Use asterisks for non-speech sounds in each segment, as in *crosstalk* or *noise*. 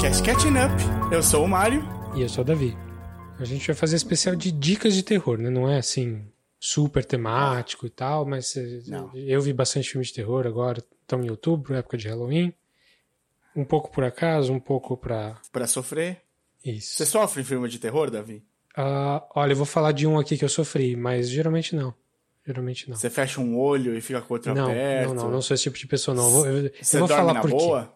podcast Catching Up. Eu sou o Mário. E eu sou o Davi. A gente vai fazer especial de dicas de terror, né? Não é assim super temático e tal, mas eh, Não. eu vi bastante filme de terror agora, estamos em outubro, época de Halloween. Um pouco por acaso, um pouco pra. Pra sofrer. Isso. Você sofre em filme de terror, Davi? Ah, olha, eu vou falar de um aqui que eu sofri, mas geralmente não. Geralmente não. Você fecha um olho e fica com o outro Não, aberto? não, não, não sou esse tipo de pessoa, não. Eu vou, eu, Você eu vou dorme falar na por quê. boa?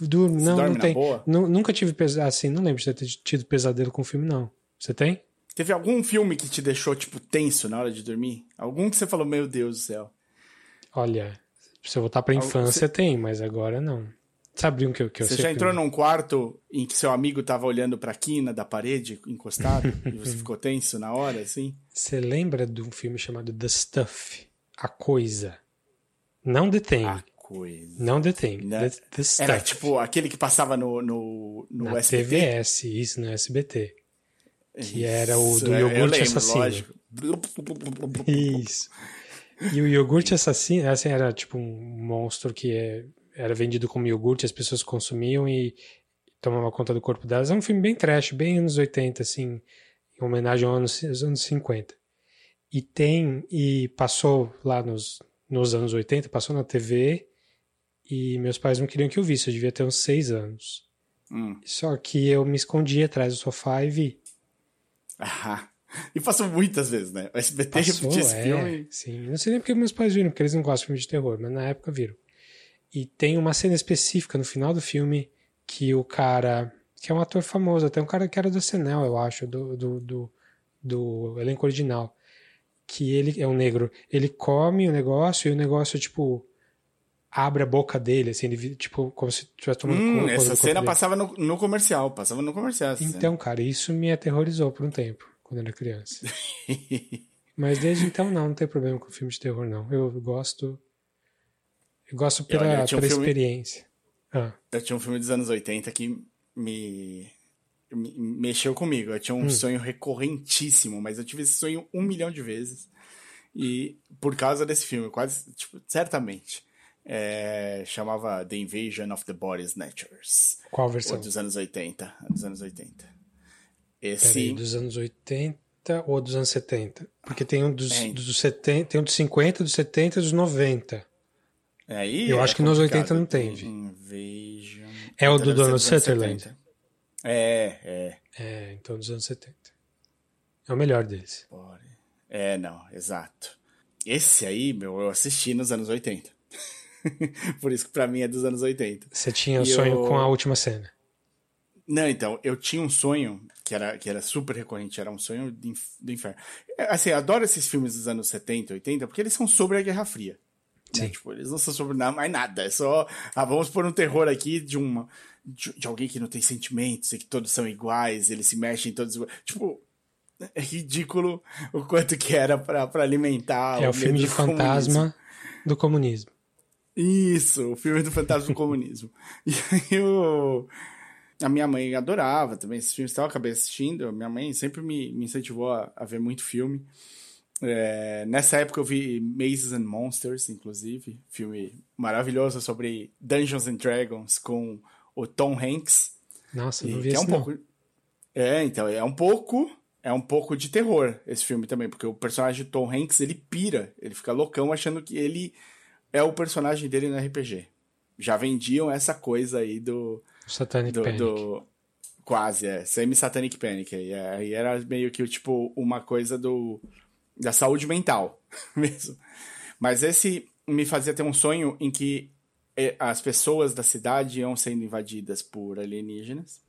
Durmo, Você não, não tem. Nunca tive pesadelo, assim, não lembro de ter tido pesadelo com filme, não. Você tem? Teve algum filme que te deixou, tipo, tenso na hora de dormir? Algum que você falou, meu Deus do céu. Olha, se eu voltar pra Algo- infância, tem, mas agora não. Sabe um que eu, que eu Você já entrou num quarto em que seu amigo tava olhando pra quina da parede, encostado, e você *laughs* ficou tenso na hora, assim? Você lembra de um filme chamado The Stuff? A Coisa. Não detém. A coisa. Não detém. Né? The, the Stuff. Era tipo aquele que passava no, no, no Na SBT? TVS, isso, no SBT. que era o Isso, do eu iogurte lembro, assassino. lógico. Isso. E o iogurte assassino, assim, era tipo um monstro que é- era vendido como iogurte, as pessoas consumiam e tomavam conta do corpo delas. É um filme bem trash, bem anos 80, assim, em homenagem aos anos, aos anos 50. E tem, e passou lá nos, nos anos 80, passou na TV, e meus pais não queriam que eu visse, eu devia ter uns seis anos. Hum. Só que eu me escondi atrás do sofá e vi. Ah, *laughs* e passou muitas vezes, né? O SBT Passou, repetia esse é, filme. sim. Não sei nem porque meus pais viram, porque eles não gostam de filme de terror, mas na época viram. E tem uma cena específica no final do filme que o cara, que é um ator famoso, até um cara que era do SNL, eu acho, do, do, do, do elenco original, que ele é um negro, ele come o negócio e o negócio, tipo, abre a boca dele, assim, ele, tipo, como se estivesse tomando Hum, conta essa cena passava no, no comercial, passava no comercial. Então, cara, isso me aterrorizou por um tempo, quando eu era criança. *laughs* Mas desde então não, não tem problema com filme de terror, não. Eu gosto. Eu gosto pela, tinha um pela filme- experiência. Ah, Eu tinha um filme dos anos 80 que me, me- mexeu comigo. Eu tinha Hum. um sonho recorrentíssimo, mas eu tive esse sonho um milhão de vezes. E por causa desse filme, quase, tipo, certamente. É, chamava The Invasion of the Body Snatchers. qual Ou versão? dos anos 80. Dos anos 80. Peraí, Esse. dos anos 80 ou dos anos 70? Porque tem um dos, É. dos 70, tem um dos 50, dos 70 e dos 90. Aí Eu é acho que nos complicado. 80 não teve. Invasion. É o do Donald Sutherland. 70. É, é. É, então dos anos 70. É o melhor deles. É, não, exato. Esse aí, meu, eu assisti nos anos 80. *laughs* Por isso que pra mim é dos anos 80. Você tinha E sonho eu- com a última cena. Não, então, eu tinha um sonho que era, que era super recorrente, era um sonho do inferno. É, Assim, eu adoro esses filmes dos anos 70, 80, porque eles são sobre a Guerra Fria. Né? Tipo, eles não são sobre nada, mais nada. É só, ah, vamos pôr um terror aqui de uma de, de alguém que não tem sentimentos e que todos são iguais, eles se mexem todos iguais. Tipo, é ridículo o quanto que era pra, pra alimentar é o medo filme de do comunismo. fantasma do comunismo. Isso, o filme do fantasma do comunismo. *laughs* E aí eu... A minha mãe adorava também esses filmes, então eu acabei assistindo. A minha mãe sempre me, me incentivou a, a ver muito filme. É, nessa época eu vi Mazes and Monsters, inclusive, filme maravilhoso sobre Dungeons and Dragons com o Tom Hanks. Nossa, não vi é um não. pouco. É, então, é um pouco. É um pouco de terror esse filme também, porque o personagem Tom Hanks ele pira, ele fica loucão achando que ele é o personagem dele no RPG. Já vendiam essa coisa aí do. Satanic do, Panic. do- quase, é. Semi-Satanic Panic. Aí, aí era meio que tipo uma coisa do. Da saúde mental *laughs* mesmo. Mas esse me fazia ter um sonho em que eh, as pessoas da cidade iam sendo invadidas por alienígenas.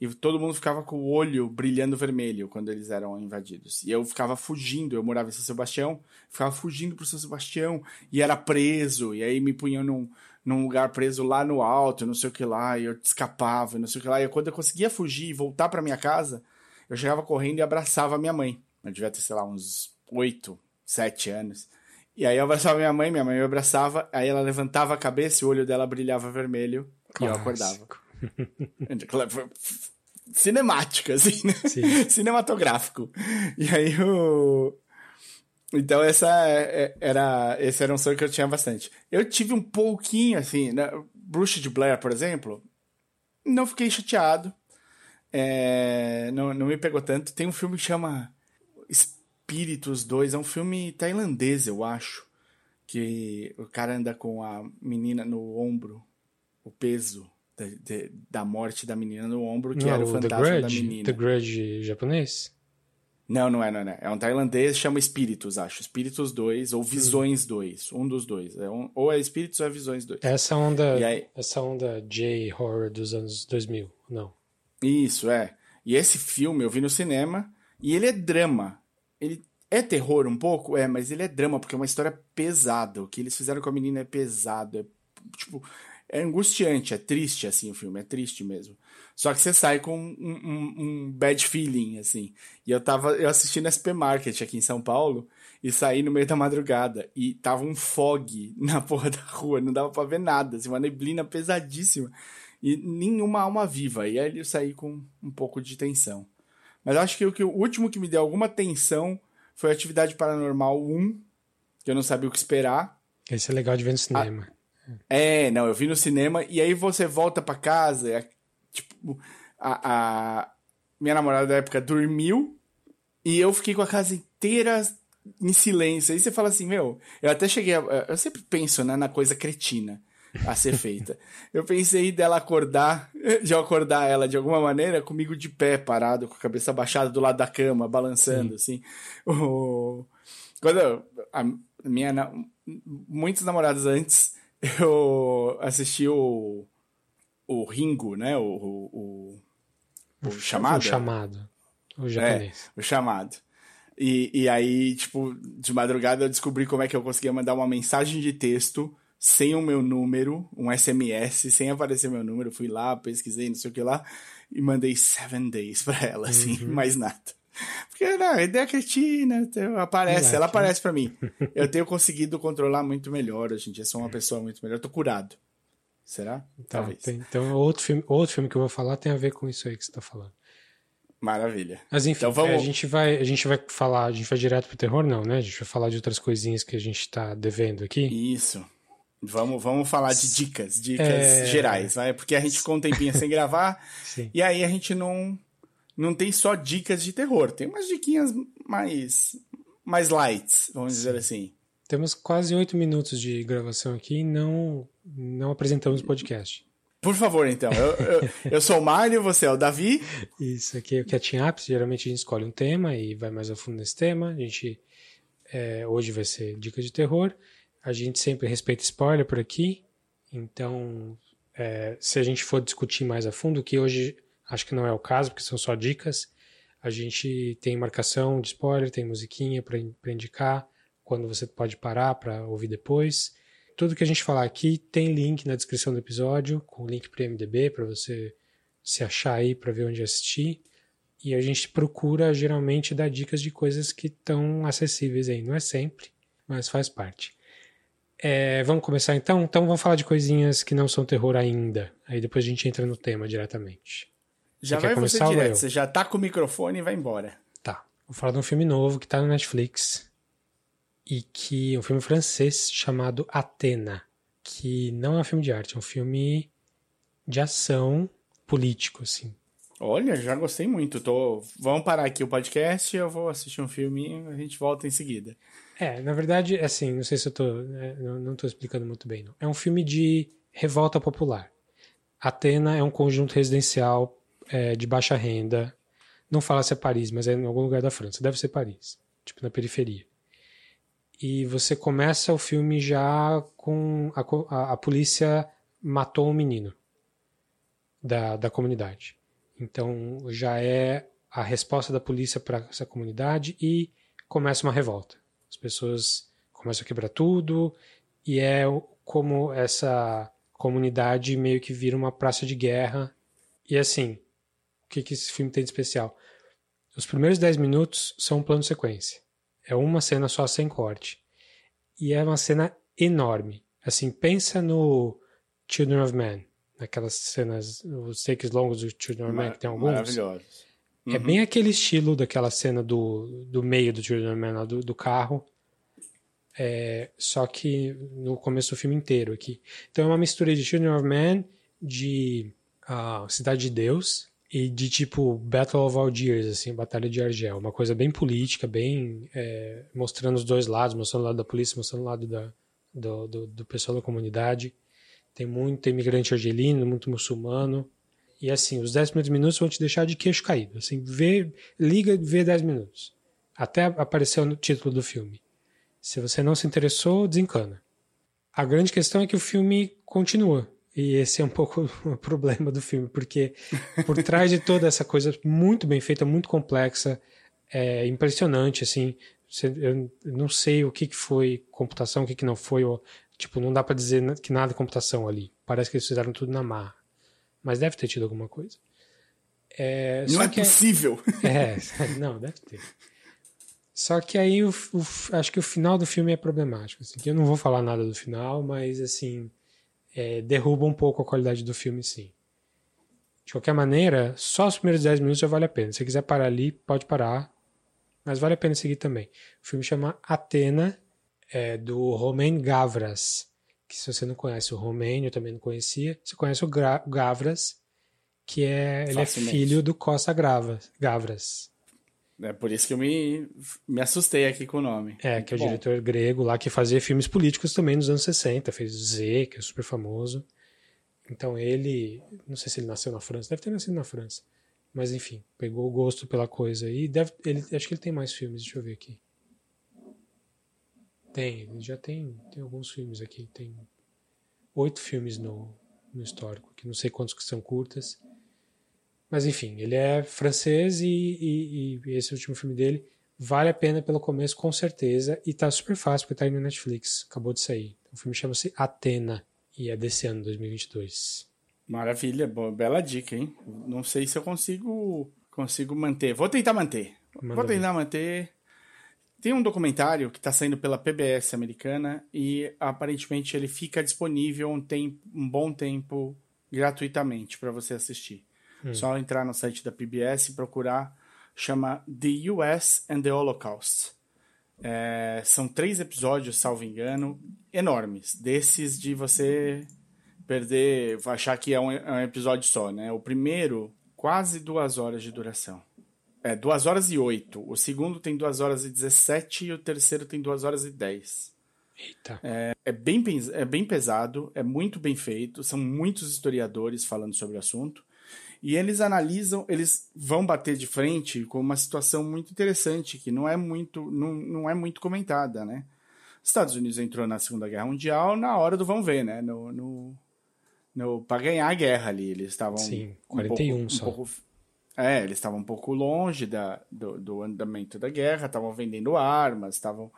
E todo mundo ficava com o olho brilhando vermelho quando eles eram invadidos. E eu ficava fugindo, eu morava em São Sebastião, ficava fugindo pro São Sebastião e era preso. E aí me punham num, num lugar preso lá no alto, não sei o que lá, e eu escapava, não sei o que lá. E quando eu conseguia fugir e voltar pra minha casa, eu chegava correndo e abraçava a minha mãe. Eu devia ter, sei lá, uns oito, sete anos. E aí eu abraçava minha mãe, minha mãe me abraçava, aí ela levantava a cabeça e o olho dela brilhava vermelho Clássico. e eu acordava. *laughs* Cinemática, assim, né? *laughs* Cinematográfico. E aí o. Então essa é, era esse era um sonho que eu tinha bastante. Eu tive um pouquinho assim, né? Bruxa de Blair, por exemplo, não fiquei chateado. É, não, não me pegou tanto. Tem um filme que chama Espíritos 2, é um filme tailandês, eu acho. Que o cara anda com a menina no ombro, o peso de, de, da morte da menina no ombro, que não, era o fantasma The da menina. The Grudge japonês? Não, não é, não é. É um tailandês, chama Espíritos, acho. Espíritos 2 ou Visões 2. Um dos dois. É um, ou é Espíritos ou é Visões 2. Essa onda, aí... essa onda J-horror dos anos 2000, não. Isso, é. E esse filme eu vi no cinema e ele é drama. Ele é terror um pouco, é, mas ele é drama porque é uma história pesada. O que eles fizeram com a menina é pesado, é tipo, é angustiante, é triste assim o filme, é triste mesmo. Só que você sai com um, um, um, bad feeling, assim. E eu tava, eu assisti no SP Market aqui em São Paulo e saí no meio da madrugada e tava um fog *laughs* na porra da rua, não dava pra ver nada, assim, uma neblina pesadíssima e nenhuma alma viva. E aí eu saí com um pouco de tensão. Mas acho que o, que o último que me deu alguma tensão foi Atividade Paranormal 1, que eu não sabia o que esperar. Esse é legal de ver no cinema. Ah, é, não, eu vi no cinema e aí você volta para casa, Tipo, a, a minha namorada da época dormiu e eu fiquei com a casa inteira em silêncio. Aí você fala assim, meu, eu até cheguei a, Eu sempre penso né, na coisa cretina a ser feita. eu pensei dela acordar, *laughs* de eu acordar ela de alguma maneira, comigo de pé, parado, com a cabeça baixada do lado da cama, balançando, Sim. assim. O... Quando eu, a minha. Muitos namorados antes, *laughs* eu assisti o o Ringo, né? O, o, o, o chamado. O chamado. O japonês. É, o chamado. E, e aí, tipo, de madrugada eu descobri como é que eu conseguia mandar uma mensagem de texto sem o meu número, um SMS, sem aparecer meu número. Fui lá, pesquisei, não sei o que lá, e mandei seven days pra ela, assim, uhum. mais nada. Porque, não, a ideia cretina, aparece, ela aparece para mim. *laughs* Eu tenho conseguido controlar muito melhor hoje em dia, sou uma pessoa muito melhor, tô curado. Será? Tá, Talvez. Tem, então, outro filme, outro filme que eu vou falar tem a ver com isso aí que você tá falando. Maravilha. Mas enfim, então, vamos... a, gente vai, a gente vai falar, a gente vai direto pro terror, não, né? A gente vai falar de outras coisinhas que a gente tá devendo aqui. Isso. Vamos, vamos falar de dicas, dicas é... gerais, vai? Porque a gente ficou um tempinho sem gravar *laughs* e aí a gente não, não tem só dicas de terror, tem umas diquinhas mais, mais lights, vamos Sim. dizer assim. Temos quase oito minutos de gravação aqui e não, não apresentamos o podcast. Por favor, então. Eu, eu, eu, sou o Mário, você é o Davi. Isso aqui é o Catching Up. Geralmente a gente escolhe um tema e vai mais a fundo nesse tema. A gente é, hoje vai ser dicas de terror. A gente sempre respeita spoiler por aqui. Então, é, se a gente for discutir mais a fundo, que hoje acho que não é o caso, porque são só dicas, a gente tem marcação de spoiler, tem musiquinha para indicar quando você pode parar para ouvir depois. Tudo que a gente falar aqui tem link na descrição do episódio, com link para o MDB para você se achar aí para ver onde assistir. E a gente procura geralmente dar dicas de coisas que estão acessíveis aí. Não é sempre, mas faz parte. É, vamos começar então? Então vamos falar de coisinhas que não são terror ainda. Aí depois a gente entra no tema diretamente. Já você vai começar, você direto. Você já tá com o microfone e vai embora. Tá. Vou falar de um filme novo que tá no Netflix e que é um filme francês chamado Atena, que não é um filme de arte, é um filme de ação político, assim. Olha, já gostei muito. Tô... Vamos parar aqui o podcast, eu vou assistir um filme e a gente volta em seguida. É, na verdade, assim, não sei se eu tô. Né, não, tô explicando muito bem, não. É um filme de revolta popular. Atena é um conjunto residencial é, de baixa renda. Não fala se é Paris, mas é em algum lugar da França. Deve ser Paris, tipo na periferia e você começa o filme já com a, a, a polícia matou um menino da, da comunidade. Então já é a resposta da polícia para essa comunidade e começa uma revolta. As pessoas começam a quebrar tudo e é como essa comunidade meio que vira uma praça de guerra. E assim, o que, que esse filme tem de especial? Os primeiros 10 minutos são um plano sequência. É uma cena só sem corte. e é uma cena enorme. Assim, pensa no Children of Men, naquelas cenas, os takes longos do Children of Men, que tem alguns. Maravilhosos. É uhum. bem aquele estilo daquela cena do, do meio do Children of lá do, do carro. É, só que no começo do filme inteiro aqui. Então é uma mistura de Children of Men, de uh, Cidade de Deus e de tipo Battle of Algiers, assim, Batalha de Argel. Uma coisa bem política, bem é, mostrando os dois lados, mostrando o lado da polícia, mostrando o lado da, do, do, do pessoal da comunidade. Tem muito imigrante argelino, muito muçulmano. E assim, os 10 primeiros minutos vão te deixar de queixo caído. Assim, vê, liga e vê 10 minutos. Até aparecer o título do filme. Se você não se interessou, desencana. A grande questão é que o filme continua. E esse é um *laughs* pouco o problema do filme, porque por *laughs* trás de toda essa coisa muito bem feita, muito complexa, é impressionante, assim. Eu não sei o que foi computação, o que não foi. Tipo, não dá para dizer que nada é computação ali. Parece que eles fizeram tudo na marra. Mas deve ter tido alguma coisa. É, não é, possível. *laughs* É, não, deve ter. Só que aí o, o, acho que o final do filme é problemático. Assim, eu não vou falar nada do final, mas assim é, derruba um pouco a qualidade do filme, sim. De qualquer maneira, só os primeiros 10 minutos já vale a pena. Se você quiser parar ali, pode parar. Mas vale a pena seguir também. O filme chama Atena, é, do Romain Gavras. Que se você não conhece o Romain, eu também não conhecia. Você conhece o Gra Gavras, que é, ele é filho do Costa Gavras. É por isso que eu me, me assustei aqui com o nome. É, que é o Bom. diretor grego lá que fazia filmes políticos também nos anos 60. Fez Z, que é super famoso. Então ele. Não sei se ele nasceu na França, deve ter nascido na França. Mas enfim, pegou o gosto pela coisa e deve, ele, acho que ele tem mais filmes, deixa eu ver aqui. Tem, ele já tem, tem alguns filmes aqui. Tem oito filmes no, no histórico, que não sei quantos que são curtas. Mas enfim, ele é francês e, e, e, esse último filme dele vale a pena pelo começo, com certeza. E tá super fácil, porque tá aí no Netflix, acabou de sair. O filme chama-se Atena e é desse ano, 2022. Maravilha, boa, bela dica, hein? Não sei se eu consigo consigo manter. Vou tentar manter. Manda Vou tentar ver. manter. Tem um documentário que está saindo pela PBS americana e aparentemente ele fica disponível um, tempo, um bom tempo gratuitamente para você assistir. Hum. Só entrar no site da PBS e procurar. Chama The US and the Holocaust. É, são três episódios, salvo engano, enormes. Desses de você perder, achar que é um, é um episódio só, né? O primeiro, quase duas horas de duração. É, duas horas e oito. O segundo tem duas horas e dezessete e o terceiro tem duas horas e dez. Eita. É, é, bem, é bem pesado, é muito bem feito, são muitos historiadores falando sobre o assunto. E eles analisam, eles vão bater de frente com uma situação muito interessante, que não é muito, não, não é muito comentada, né? Estados Unidos entrou na Segunda Guerra Mundial na hora do vamos ver, né? No, no, no, para ganhar a guerra ali. Eles estavam. Sim, 41 um pouco, só. Um pouco, é, eles estavam um pouco longe da, do, do andamento da guerra, estavam vendendo armas, estavam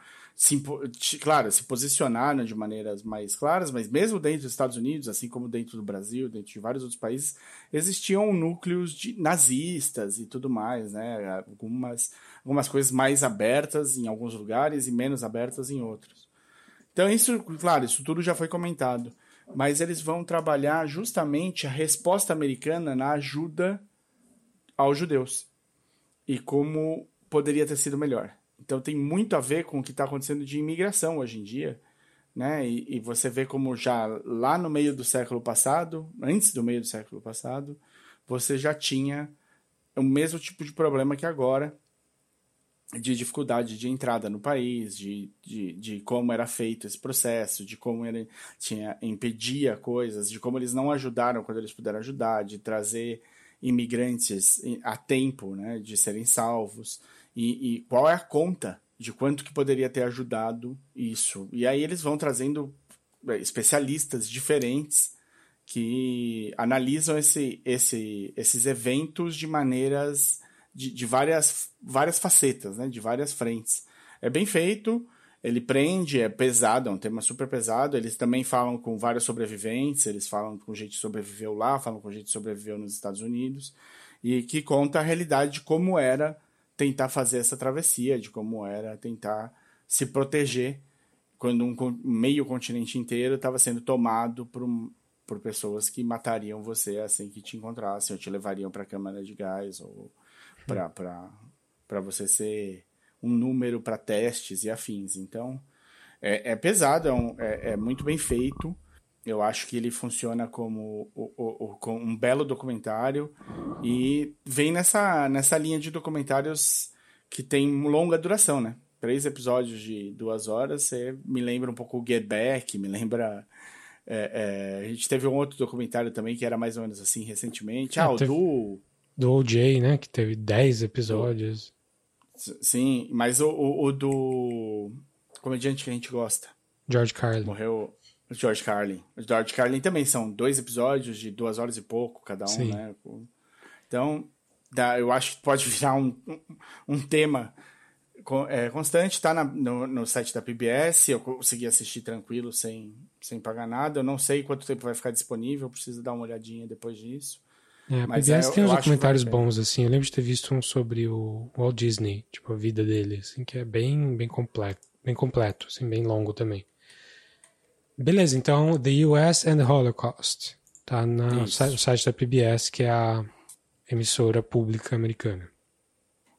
claro, se posicionaram de maneiras mais claras, mas mesmo dentro dos Estados Unidos, assim como dentro do Brasil, dentro de vários outros países, existiam núcleos de nazistas e tudo mais, né? Algumas, algumas coisas mais abertas em alguns lugares e menos abertas em outros. Então, isso, claro, isso tudo já foi comentado. Mas eles vão trabalhar justamente a resposta americana na ajuda aos judeus e como poderia ter sido melhor. Então tem muito a ver com o que está acontecendo de imigração hoje em dia, né? E, e, você vê como já lá no meio do século passado, antes do meio do século passado, você já tinha o mesmo tipo de problema que agora, de dificuldade de entrada no país, de, de, de como era feito esse processo, de como ele tinha impedia coisas, de como eles não ajudaram quando eles puderam ajudar, de trazer imigrantes a tempo, né, de serem salvos e, e qual é a conta de quanto que poderia ter ajudado isso. E aí eles vão trazendo é, especialistas diferentes que analisam esse, esse, esses eventos de maneiras de, de, várias, várias facetas, né? de várias frentes. É bem feito, ele prende, é pesado, é um tema super pesado. Eles também falam com vários sobreviventes, eles falam com gente que sobreviveu lá, falam com gente que sobreviveu nos Estados Unidos, e que conta a realidade de como era tentar fazer essa travessia, de como era tentar se proteger quando um meio continente inteiro estava sendo tomado por, por pessoas que matariam você assim que te encontrassem, ou te levariam para a câmara de gás, ou para você ser um número para testes e afins. Então, é, é pesado, é, um, é, é, muito bem feito. Eu acho que ele funciona como o, o, o, um belo documentário e vem nessa, nessa linha de documentários que tem longa duração, né? Três episódios de duas horas, você me lembra um pouco o Get Back, me lembra... É, é, a gente teve um outro documentário também que era mais ou menos assim recentemente. É, ah, o do... Do OJ, né? Que teve dez episódios. Sim, mas o, o, o do comediante que a gente gosta. George Carlin. Morreu George Carlin. O George Carlin também são dois episódios de duas horas e pouco cada um, Sim. né? Então, dá, eu acho que pode virar um, um, um tema é, constante. Tá na, no, no site da PBS, eu consegui assistir tranquilo, sem, sem pagar nada. Eu não sei quanto tempo vai ficar disponível, preciso dar uma olhadinha depois disso. É, a PBS é, tem uns documentários bons, assim. Eu lembro de ter visto um sobre o Walt Disney, tipo, a vida dele, assim, que é bem, bem completo bem completo, assim, bem longo também. Beleza, então The US and the Holocaust. Tá na, no site da PBS, que é a emissora pública americana.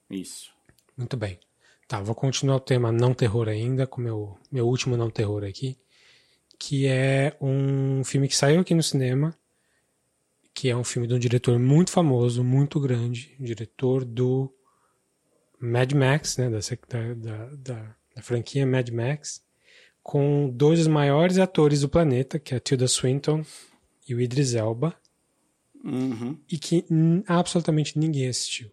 Isso. Muito bem. Tá, vou continuar o tema não terror ainda, com meu, meu último não terror aqui, que é um filme que saiu aqui no cinema, que é um filme de um diretor muito famoso, muito grande, diretor do Mad Max, né, da, da, da da franquia Mad Max, com dois dos maiores atores do planeta, que é a Tilda Swinton e o Idris Elba, uhum. e que absolutamente ninguém assistiu.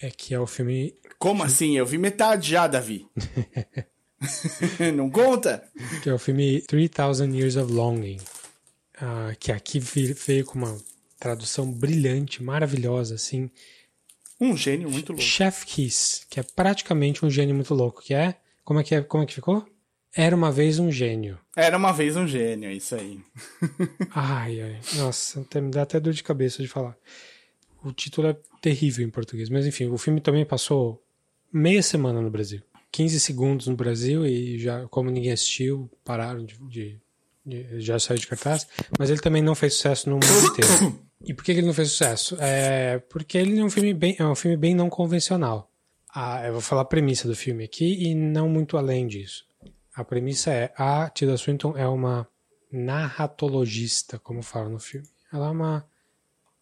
É que é o filme. Como assim? Eu vi metade já, Davi. *laughs* *laughs* Não conta? Que é o filme 3000 Years of Longing, uh, que aqui veio com uma tradução brilhante, maravilhosa, assim. Um gênio muito louco. Chef Kiss, que é praticamente um gênio muito louco, que é. Como é que, é, como é que ficou? Era uma vez um gênio. Era uma vez um gênio, é isso aí. *laughs* ai, ai. Nossa, me dá até dor de cabeça de falar. O título é terrível em português. Mas enfim, o filme também passou meia semana no Brasil. 15 segundos no Brasil e já, como ninguém assistiu, pararam de, de já saiu de cartaz. Mas ele também não fez sucesso no mundo inteiro. *coughs* E por que ele não fez sucesso? É porque ele é um filme bem, é um filme bem não convencional. Ah, eu vou falar a premissa do filme aqui e não muito além disso. A premissa é a Tilda Swinton é uma narratologista, como fala no filme. Ela é uma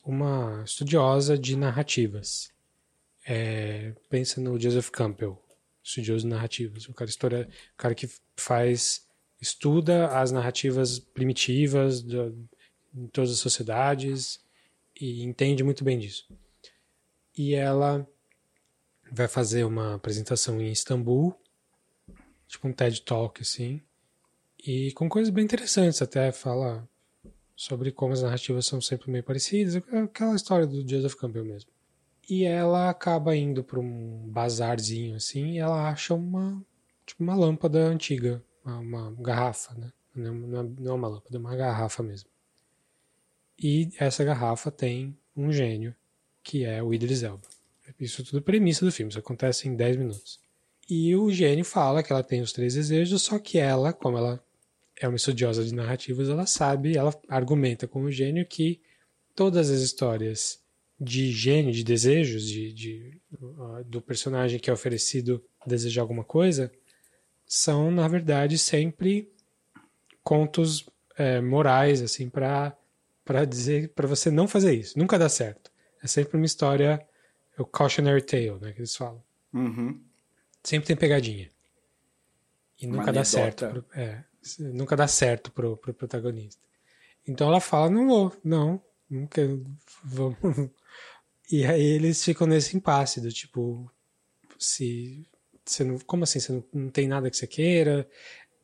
uma estudiosa de narrativas. É, pensa no Joseph Campbell, estudioso de narrativas, o cara história, o cara que faz estuda as narrativas primitivas de, em todas as sociedades e entende muito bem disso. E ela vai fazer uma apresentação em Istambul, tipo um TED Talk assim, e com coisas bem interessantes, até fala sobre como as narrativas são sempre meio parecidas, aquela história do Joseph Campbell mesmo. E ela acaba indo para um bazarzinho assim, e ela acha uma tipo uma lâmpada antiga, uma, garrafa, né? Não, não é uma lâmpada, é uma garrafa mesmo. E essa garrafa tem um gênio, que é o Idris Elba. Isso é tudo premissa do filme, isso acontece em 10 minutos. E o gênio fala que ela tem os três desejos, só que ela, como ela é uma estudiosa de narrativas, ela sabe, ela argumenta com o gênio que todas as histórias de gênio, de desejos, de, de uh, do personagem que é oferecido desejar alguma coisa, são, na verdade, sempre contos é, morais, assim, para para dizer para você não fazer isso. Nunca dá certo. É sempre uma história, o cautionary tale, né, que eles falam. Uhum. Sempre tem pegadinha. E nunca uma dá certo. Pro, é, nunca dá certo pro, pro protagonista. Então ela fala, não vou, não, quero, vamos. *laughs* E aí eles ficam nesse impasse do tipo, se você não, como assim, você não, não tem nada que você queira?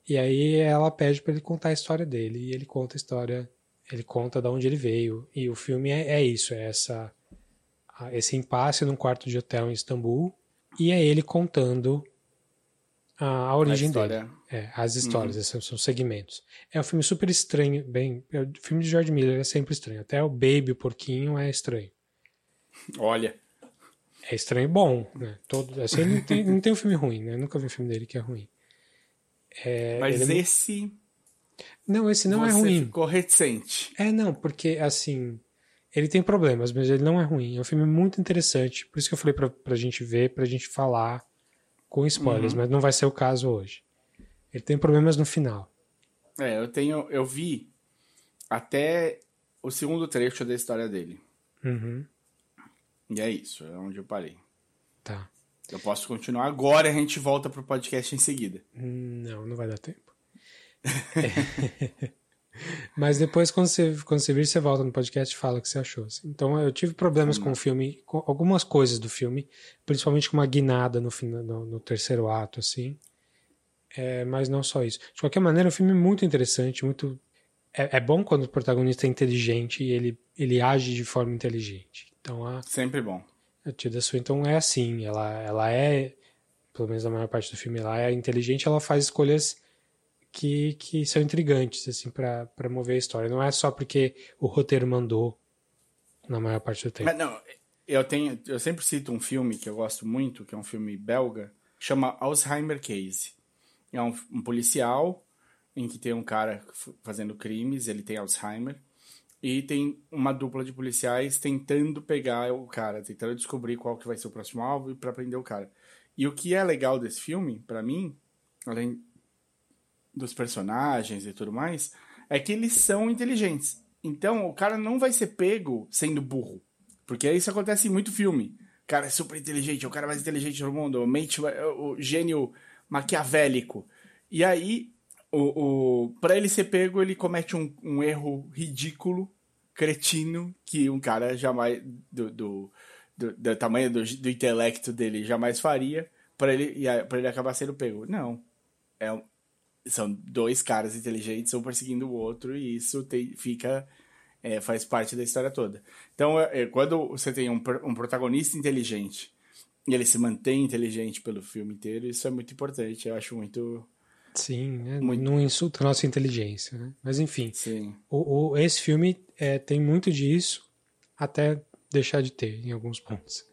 E aí ela pede para ele contar a história dele e ele conta a história ele conta de onde ele veio. E o filme é, é isso, é essa esse impasse num quarto de hotel em Istambul e é ele contando a, a origem a dele. É, as histórias, uhum. esses são segmentos. É um filme super estranho, bem, é, o filme de George Miller é sempre estranho, até o Baby, o porquinho, é estranho. Olha. É estranho e bom, né? Todo, assim, não tem, não tem um filme ruim, né? Eu nunca vi um filme dele que é ruim. É, Mas ele... esse. Não, esse não é ruim. Ficou reticente. É, não, porque assim. Ele tem problemas, mas ele não é ruim. É um filme muito interessante. Por isso que eu falei pra, pra gente ver, pra gente falar com spoilers, uhum. mas não vai ser o caso hoje. Ele tem problemas no final. É, eu tenho. Eu vi até o segundo trecho da história dele. Uhum. E é isso, é onde eu parei. Tá. Eu posso continuar agora e a gente volta pro podcast em seguida. Não, não vai dar tempo. é. *laughs* Mas depois, quando você, quando você vir, você volta no podcast e fala o que você achou. Assim. Então, eu tive problemas com o filme, com algumas coisas do filme, principalmente com uma guinada no, no, no terceiro ato, assim. É, mas não só isso. De qualquer maneira, o filme é muito interessante, muito. É, é bom quando o protagonista é inteligente e ele, ele age de forma inteligente. Então, a, Sempre bom. A Tilda Swinton é assim, ela, ela é, pelo menos na maior parte do filme, ela é inteligente, ela faz escolhas que, que são intrigantes, assim, para mover a história. Não é só porque o roteiro mandou na maior parte do tempo. Mas não, eu tenho, eu sempre cito um filme que eu gosto muito, que é um filme belga, chama Alzheimer Case. É um, um policial em que tem um cara fazendo crimes, ele tem Alzheimer, e tem uma dupla de policiais tentando pegar o cara, tentando descobrir qual que vai ser o próximo alvo e para prender o cara. E o que é legal desse filme, para mim, além dos personagens e tudo mais, é que eles são inteligentes. Então, o cara não vai ser pego sendo burro. Porque isso acontece em muito filme. O cara é super inteligente, o cara mais inteligente do mundo, o, mente, o gênio maquiavélico. E aí, o, o, para ele ser pego, ele comete um, um, erro ridículo, cretino, que um cara jamais, do, do, do, do tamanho do, do, intelecto dele, jamais faria, para ele, pra ele acabar sendo pego. Não. É, são dois caras inteligentes, um perseguindo o outro, e isso fica. É, faz parte da história toda. Então, é, é quando você tem um, um protagonista inteligente e ele se mantém inteligente pelo filme inteiro, isso é muito importante. Eu acho muito. Sim, né? muito... não insulta a nossa inteligência, né? Mas enfim. O, o, esse filme é, tem muito disso, até deixar de ter em alguns pontos.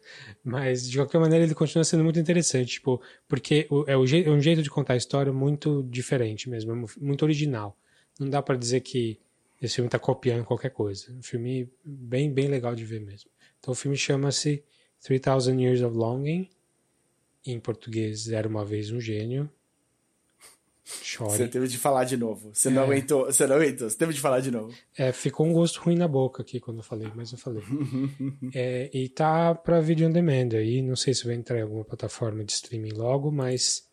Mas, de qualquer maneira, ele continua sendo muito interessante, tipo, porque é, é um jeito de contar a história muito diferente mesmo, é muito original. Não dá para dizer que esse filme está copiando qualquer coisa. É um filme bem, bem legal de ver mesmo. Então, o filme chama-se 3000 Years of Longing, em português, Era Uma Vez um Gênio, Chore. Você teve de falar de novo. Você não é. aguentou. Você não aguentou. Você teve de falar de novo. É, ficou um gosto ruim na boca aqui quando eu falei, mas eu falei. *laughs* é, e tá pra vídeo on demand aí. Não sei se vai entrar em alguma plataforma de streaming logo, mas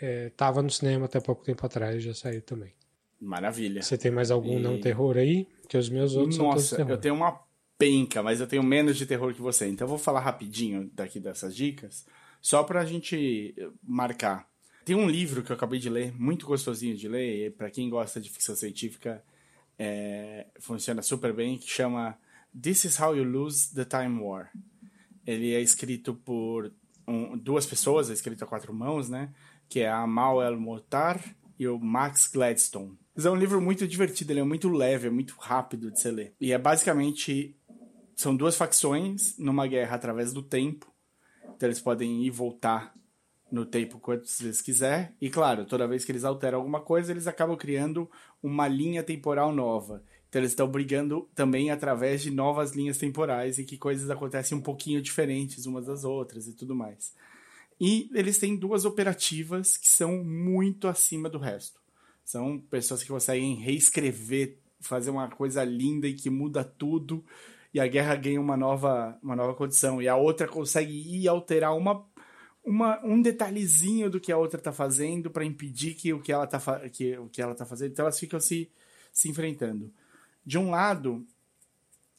é, tava no cinema até pouco tempo atrás, já saiu também. Maravilha. Você tem mais algum e... não terror aí? Que os meus outros Nossa, são todos eu tenho uma penca, mas eu tenho menos de terror que você. Então eu vou falar rapidinho daqui dessas dicas, só pra gente marcar. Tem um livro que eu acabei de ler, muito gostosinho de ler, para quem gosta de ficção científica, é, funciona super bem, que chama This is How You Lose the Time War. Ele é escrito por um, duas pessoas, é escrito a quatro mãos, né? Que é a Amal El Motar e o Max Gladstone. Mas é um livro muito divertido, ele é muito leve, é muito rápido de se ler. E é basicamente são duas facções numa guerra através do tempo. Então eles podem ir e voltar no tempo quantas vezes quiser. E claro, toda vez que eles alteram alguma coisa, eles acabam criando uma linha temporal nova. Então eles estão brigando também através de novas linhas temporais em que coisas acontecem um pouquinho diferentes umas das outras e tudo mais. E eles têm duas operativas que são muito acima do resto. São pessoas que conseguem reescrever, fazer uma coisa linda e que muda tudo. E a guerra ganha uma nova, uma nova condição. E a outra consegue ir alterar uma uma, um detalhezinho do que a outra tá fazendo para impedir que o que ela tá, que, o que ela tá fazendo. Então elas ficam se, se enfrentando. De um lado,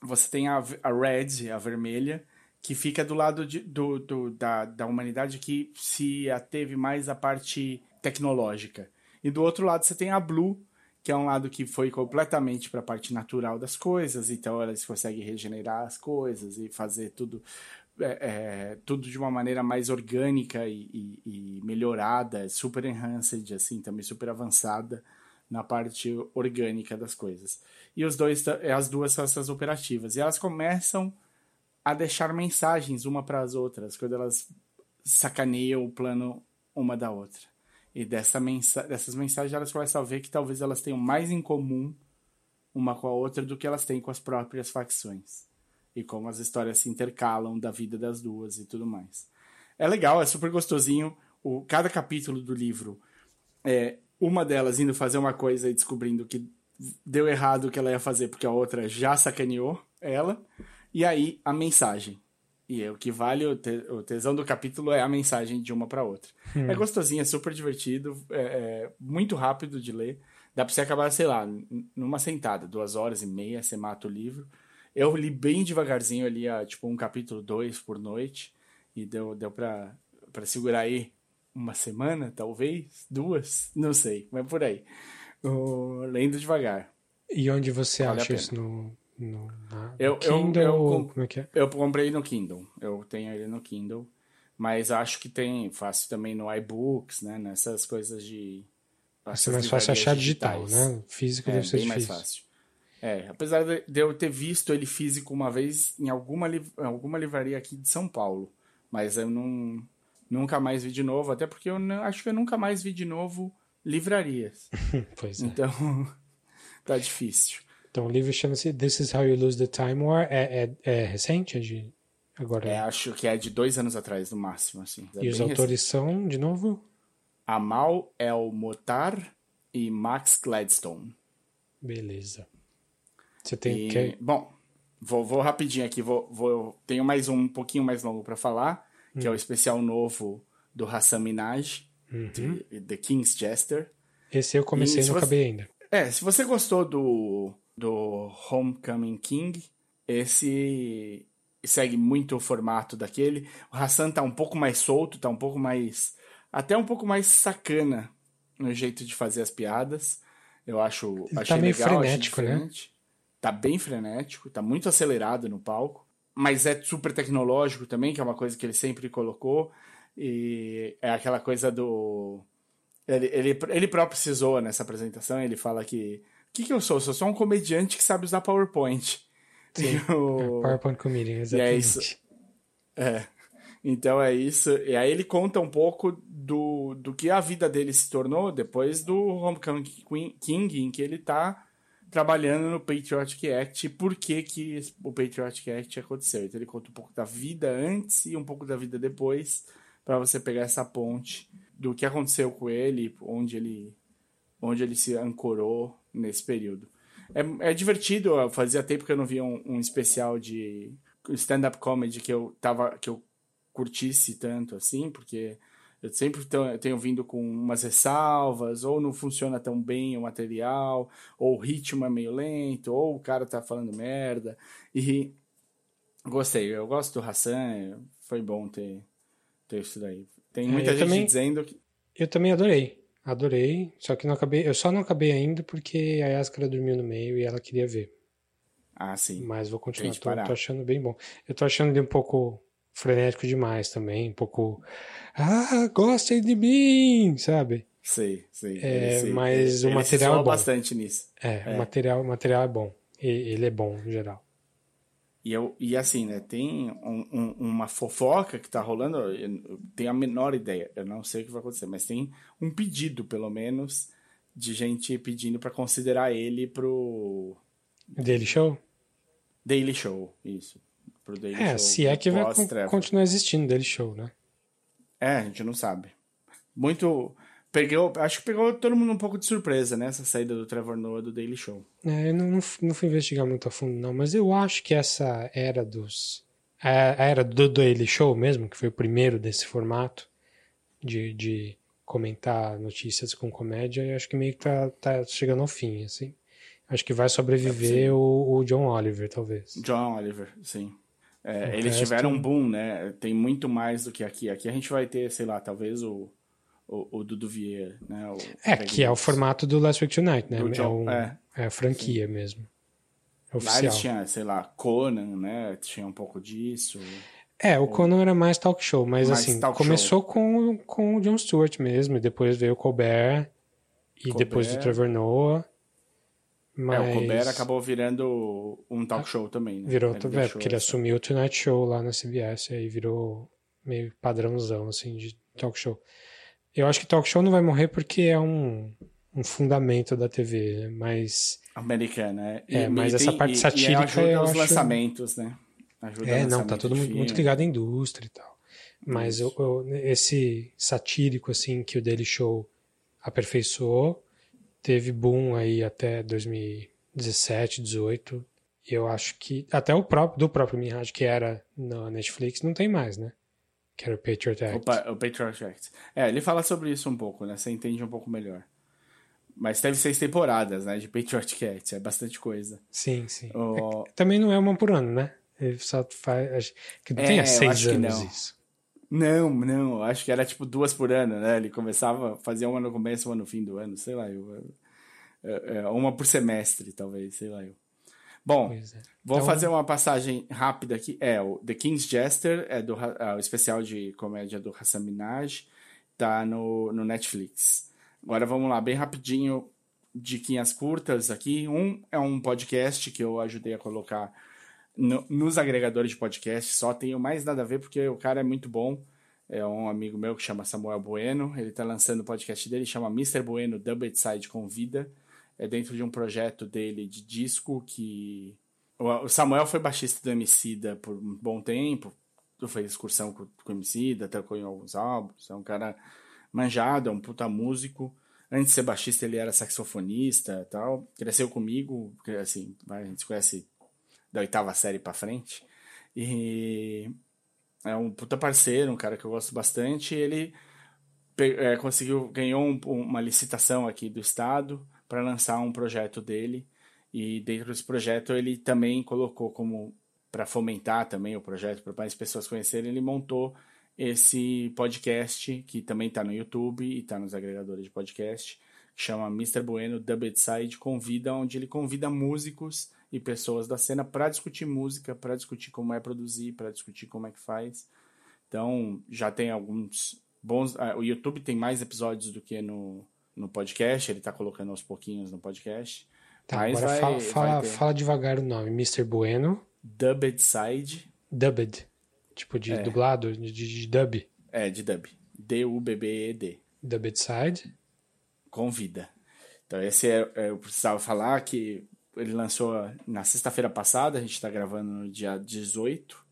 você tem a, a Red, a vermelha, que fica do lado de, do, do, da, da humanidade que se ateve mais à parte tecnológica. E do outro lado você tem a Blue, que é um lado que foi completamente para a parte natural das coisas, então elas conseguem regenerar as coisas e fazer tudo é, é, tudo de uma maneira mais orgânica e, e, e, melhorada, super enhanced, assim, também super avançada na parte orgânica das coisas. E os dois, as duas são essas operativas. E elas começam a deixar mensagens uma para as outras, quando elas sacaneiam o plano uma da outra. E dessa mensa dessas mensagens elas começam a ver que talvez elas tenham mais em comum uma com a outra do que elas têm com as próprias facções. E como as histórias se intercalam da vida das duas e tudo mais. É legal, é super gostosinho. O, cada capítulo do livro é uma delas indo fazer uma coisa e descobrindo que deu errado o que ela ia fazer porque a outra já sacaneou ela. E aí a mensagem. E é o que vale o, te, o tesão do capítulo é a mensagem de uma para outra. Hum. É gostosinho, é super divertido, é, é, muito rápido de ler. Dá pra você acabar, sei lá, numa sentada, duas horas e meia, você mata o livro. Eu li bem devagarzinho, ali tipo um capítulo, dois por noite. E deu, deu pra, pra segurar aí uma semana, talvez, duas, não sei, mas por aí. O, lendo devagar. E onde você vale acha isso no, no eu, Kindle? Eu, eu, como é que é? Eu comprei no Kindle. Eu tenho ele no Kindle. Mas acho que tem fácil também no iBooks, né? Nessas coisas de. Vai ser mais fácil achar digital, né? Físico é, deve ser bem difícil. mais fácil. É, apesar de eu ter visto ele físico uma vez em alguma, em alguma livraria aqui de São Paulo. Mas eu não, nunca mais vi de novo, até porque eu não, acho que eu nunca mais vi de novo livrarias. *laughs* pois é. Então, *laughs* tá difícil. Então o livro chama-se This is How You Lose the Time War. É, é, é recente? É de agora? É, acho que é de dois anos atrás, no máximo. Assim. É e os autores recente. são, de novo? Amal El Motar e Max Gladstone. Beleza. Você tem e, que... Bom, vou, vou rapidinho aqui. Vou, vou, tenho mais um, um pouquinho mais longo para falar, hum. que é o hum. especial novo do Hassan Minaj, uhum. de, The King's Jester. Esse eu comecei e não você... acabei ainda. É, se você gostou do do Homecoming King. Esse segue muito o formato daquele. O Hassan tá um pouco mais solto, tá um pouco mais. até um pouco mais sacana no jeito de fazer as piadas. Eu acho. Ele tá meio legal, frenético, né? Tá bem frenético, tá muito acelerado no palco. Mas é super tecnológico também, que é uma coisa que ele sempre colocou. E é aquela coisa do. Ele, ele, ele próprio se zoa nessa apresentação, ele fala que que, que eu sou? Eu sou só um comediante que sabe usar PowerPoint. Sim, o... É, PowerPoint Comedian, exatamente. é isso. É. Então é isso. E aí ele conta um pouco do, do que a vida dele se tornou depois do Homecoming King, em que ele tá trabalhando no Patriotic Act e por que, que o Patriotic Act aconteceu. Então ele conta um pouco da vida antes e um pouco da vida depois para você pegar essa ponte do que aconteceu com ele, onde ele onde ele se ancorou nesse período. É, é divertido, fazia tempo que eu não via um, um especial de stand-up comedy que eu tava que eu curtisse tanto assim, porque eu sempre tenho vindo com umas ressalvas, ou não funciona tão bem o material, ou o ritmo é meio lento, ou o cara tá falando merda. E gostei, eu gosto do Hassan, foi bom ter, ter isso daí. Tem é, muita gente também, dizendo que. Eu também adorei. Adorei, só que não acabei. Eu só não acabei ainda porque a Yaskara dormiu no meio e ela queria ver. Ah, sim. Mas vou continuar. Tô, tô, achando bem bom. Eu tô achando ele um pouco frenético demais também, um pouco. Ah, gostem de mim, sabe? Sei, sei. É, mas ele, o material é bom. bastante nisso. É, é, O, material, o material é bom. Ele é bom, no geral. E, eu, e assim, né, tem um, um, uma fofoca que tá rolando, eu tenho a menor ideia, eu não sei o que vai acontecer, mas tem um pedido, pelo menos, de gente pedindo para considerar ele pro... Daily Show? Daily Show, isso. Pro Daily é, Show, se é que vai continuar existindo Daily Show, né? É, a gente não sabe. Muito Pegou, acho que pegou todo mundo um pouco de surpresa, né? Essa saída do Trevor Noah do Daily Show. É, eu não, não, não fui investigar muito a fundo, não, mas eu acho que essa era dos. A, era do Daily Show mesmo, que foi o primeiro desse formato de, de comentar notícias com comédia, eu acho que meio que tá, tá chegando ao fim, assim. Acho que vai sobreviver o, o, John Oliver, talvez. John Oliver, sim. É, eles resto... tiveram um boom, né? Tem muito mais do que aqui. Aqui a gente vai ter, sei lá, talvez o o, o Dudu Vieira, né? O é, que é o formato do Last Week Tonight, né? É, um, é, é, a franquia Sim. mesmo. Oficial. Lá eles tinham, sei lá, Conan, né? Tinha um pouco disso. É, o Conan era mais talk show, mas mais assim, começou com, com o Jon Stewart mesmo, e depois veio o Colbert, e Colbert. depois o Trevor Noah. Mas... É, o Colbert acabou virando um talk show também. Né? Virou, ele é, porque ele assumiu o Tonight Show lá na CBS, e aí virou meio padrãozão, assim, de talk show. Eu acho que talk show não vai morrer porque é um, um fundamento da TV, né? mas. Americana, é. E, é, mas essa parte satírica. E, ajuda eu os acho... lançamentos, né? Ajuda é, não, tá tudo muito, muito, ligado à indústria e tal. Mas eu, eu, esse satírico, assim, que o Daily Show aperfeiçoou, teve boom aí até 2017, 18. E eu acho que até o próprio do próprio Mirage, que era na Netflix, não tem mais, né? Que era o Patriot Act. O, o Patriot Act. É, ele fala sobre isso um pouco, né? Você entende um pouco melhor. Mas teve seis temporadas, né? De Patriot Act. É bastante coisa. Sim, sim. O... É, também não é uma por ano, né? Ele só faz. Que não é, tem há seis anos isso. Não, não. Acho que era tipo duas por ano, né? Ele começava, fazia uma no começo, uma no fim do ano, sei lá. Eu, eu, uma por semestre, talvez, sei lá. Eu. Bom, é. vou então... fazer uma passagem rápida aqui. É, o The King's Jester, é do é, o especial de comédia do Hassan Minaj, tá no, no Netflix. Agora vamos lá, bem rapidinho, diquinhas curtas aqui. Um é um podcast que eu ajudei a colocar no, nos agregadores de podcast, só tenho mais nada a ver porque o cara é muito bom. É um amigo meu que chama Samuel Bueno, ele tá lançando o podcast dele, chama Mr. Bueno Double Side Convida é dentro de um projeto dele de disco que. O Samuel foi baixista do Emicida por um bom tempo, fez excursão com, o Emicida, tocou em alguns álbuns, é um cara manjado, é um puta músico. Antes de ser baixista, ele era saxofonista tal. Cresceu comigo, assim, a gente se conhece da oitava série pra frente. E é um puta parceiro, um cara que eu gosto bastante. ele é, conseguiu, ganhou um, uma licitação aqui do estado para lançar um projeto dele. E dentro desse projeto ele também colocou como para fomentar também o projeto para mais pessoas conhecerem, ele montou esse podcast que também está no YouTube e está nos agregadores de podcast, que chama Mr. Bueno The Side Convida, onde ele convida músicos e pessoas da cena para discutir música, para discutir como é produzir, para discutir como é que faz. Então, já tem alguns bons. Ah, o YouTube tem mais episódios do que no, no podcast, ele está colocando aos pouquinhos no podcast. Tá, Mas agora vai, fala, fala, fala, devagar o nome. Mr. Bueno. Dubbed Side. Dubbed. Tipo de é. dublado, de, de, dub. É, de dub. D-U-B-B-E-D. Dubbed Side. Convida. Então, esse é, é, eu precisava falar que ele lançou na sexta-feira passada, a gente está gravando no dia 18.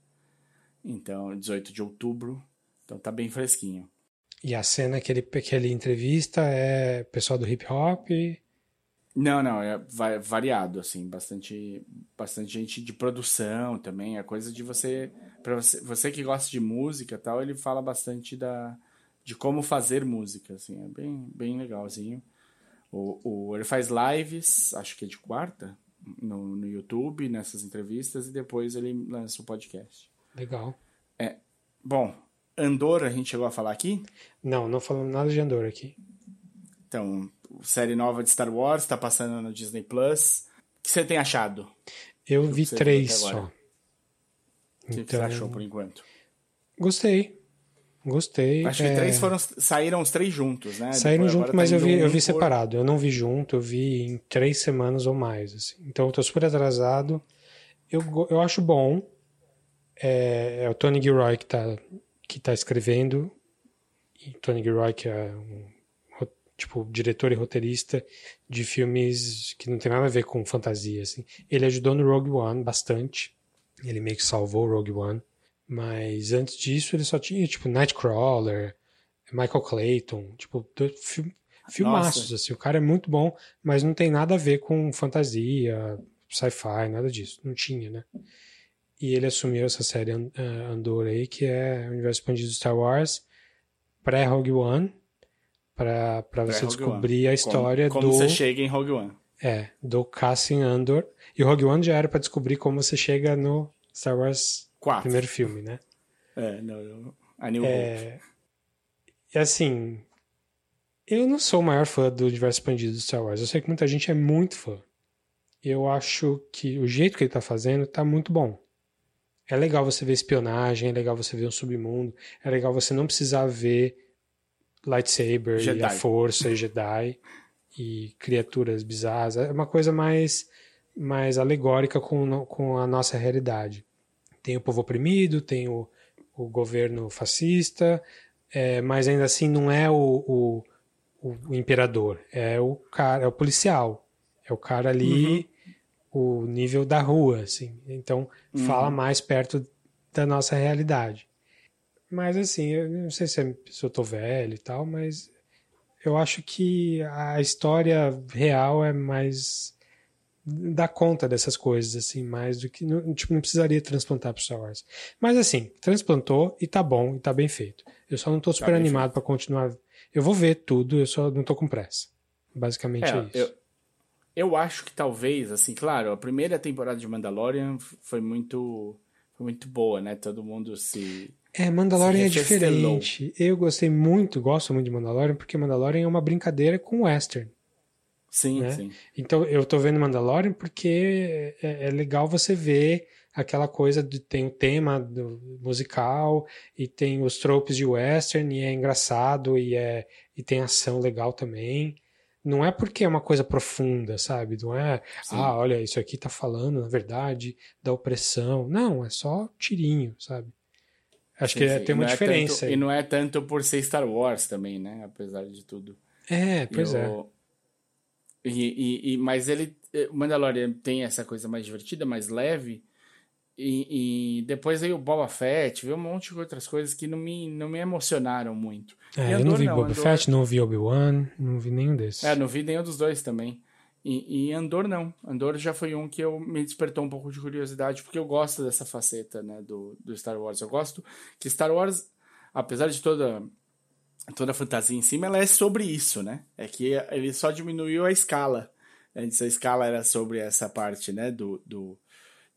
Então, 18 de outubro. Então tá bem fresquinho. E a cena que ele, que ele entrevista é pessoal do hip hop? Não, não, é variado, assim, bastante, bastante gente de produção também, é coisa de você, para você, você que gosta de música tal, ele fala bastante da, de como fazer música, assim, é bem, bem legalzinho. O, o, ele faz lives, acho que é de quarta, no, no YouTube, nessas entrevistas, e depois ele lança o podcast. Legal. É, bom, Andor, a gente chegou a falar aqui? Não, não falamos nada de Andor aqui. Então, série nova de Star Wars, está passando no Disney Plus. O que você tem achado? Eu vi três só. O que então... você achou por enquanto? Gostei. Gostei. Acho que é... três foram, saíram os três juntos, né? Saíram juntos, mas tá eu vi, eu vi por... separado. Eu não vi junto, eu vi em três semanas ou mais. Assim. Então eu tô super atrasado. Eu, eu acho bom. É, é o Tony Gilroy que tá que está escrevendo, e Tony Gilroy, que é um tipo diretor e roteirista de filmes que não tem nada a ver com fantasia, assim. Ele ajudou no Rogue One bastante. Ele meio que salvou o Rogue One. Mas antes disso ele só tinha, tipo, Nightcrawler, Michael Clayton, tipo, film, filmaços, assim. O cara é muito bom, mas não tem nada a ver com fantasia, sci-fi, nada disso. Não tinha, né? e ele assumiu essa série uh, Andor aí, que é o universo expandido de Star Wars, pré-Rogue One, para você descobrir One. a história como, como do... Como você chega em Rogue One. É, do Cassian Andor. E o Rogue One já era para descobrir como você chega no Star Wars Quatro. primeiro filme, né? É, não, A New é... Hope. Assim, eu não sou o maior fã do universo expandido de Star Wars. Eu sei que muita gente é muito fã. Eu acho que o jeito que ele tá fazendo tá muito bom. É legal você ver espionagem, é legal você ver um submundo, é legal você não precisar ver lightsaber Jedi. e a força e Jedi e criaturas bizarras. É uma coisa mais, mais alegórica com, com a nossa realidade. Tem o povo oprimido, tem o, o governo fascista, é, mas ainda assim não é o, o, o, imperador, é o cara, é o policial, é o cara ali, uhum. o nível da rua, assim. Então uhum. fala mais perto da nossa realidade. Mas assim, eu não sei se, é, se eu tô velho e tal, mas eu acho que a história real é mais dá conta dessas coisas, assim, mais do que. Não, tipo, não precisaria transplantar pro Star Wars. Mas assim, transplantou e tá bom, e tá bem feito. Eu só não tô tá super tá animado para continuar. Eu vou ver tudo, eu só não tô com pressa. Basicamente é, é isso. Eu, eu acho que talvez, assim, claro, a primeira temporada de Mandalorian foi muito. Foi muito boa, né? Todo mundo se. É, Mandalorian é diferente. Eu gostei muito, gosto muito de Mandalorian, porque Mandalorian é uma brincadeira com western. Sim, né? sim. Então eu tô vendo Mandalorian porque é, é, legal você ver aquela coisa de tem o tema do musical e tem os tropes de western e é engraçado e é e tem ação legal também. Não é porque é uma coisa profunda, sabe? Não é, sim. ah, olha, isso aqui tá falando, na verdade, da opressão. Não, é só tirinho, sabe? Acho sim, que é, tem uma diferença. É tanto, e não é tanto por ser Star Wars também, né? Apesar de tudo. É, pois eu, é. E, e, e, mas ele, eh, o Mandalorian tem essa coisa mais divertida, mais leve. E, e, depois veio o Boba Fett, veio um monte de outras coisas que não me, não me emocionaram muito. É, Andor, eu não vi não, Boba Andor... Fett, não vi Obi-Wan, não vi nenhum desses. É, não vi nenhum dos dois também. E, e, Andor não. Andor já foi um que eu me despertou um pouco de curiosidade, porque eu gosto dessa faceta né, do, do Star Wars. Eu gosto que Star Wars, apesar de toda toda a fantasia em cima, ela é sobre isso, né? É que ele só diminuiu a escala. Antes a escala era sobre essa parte, né, do, do,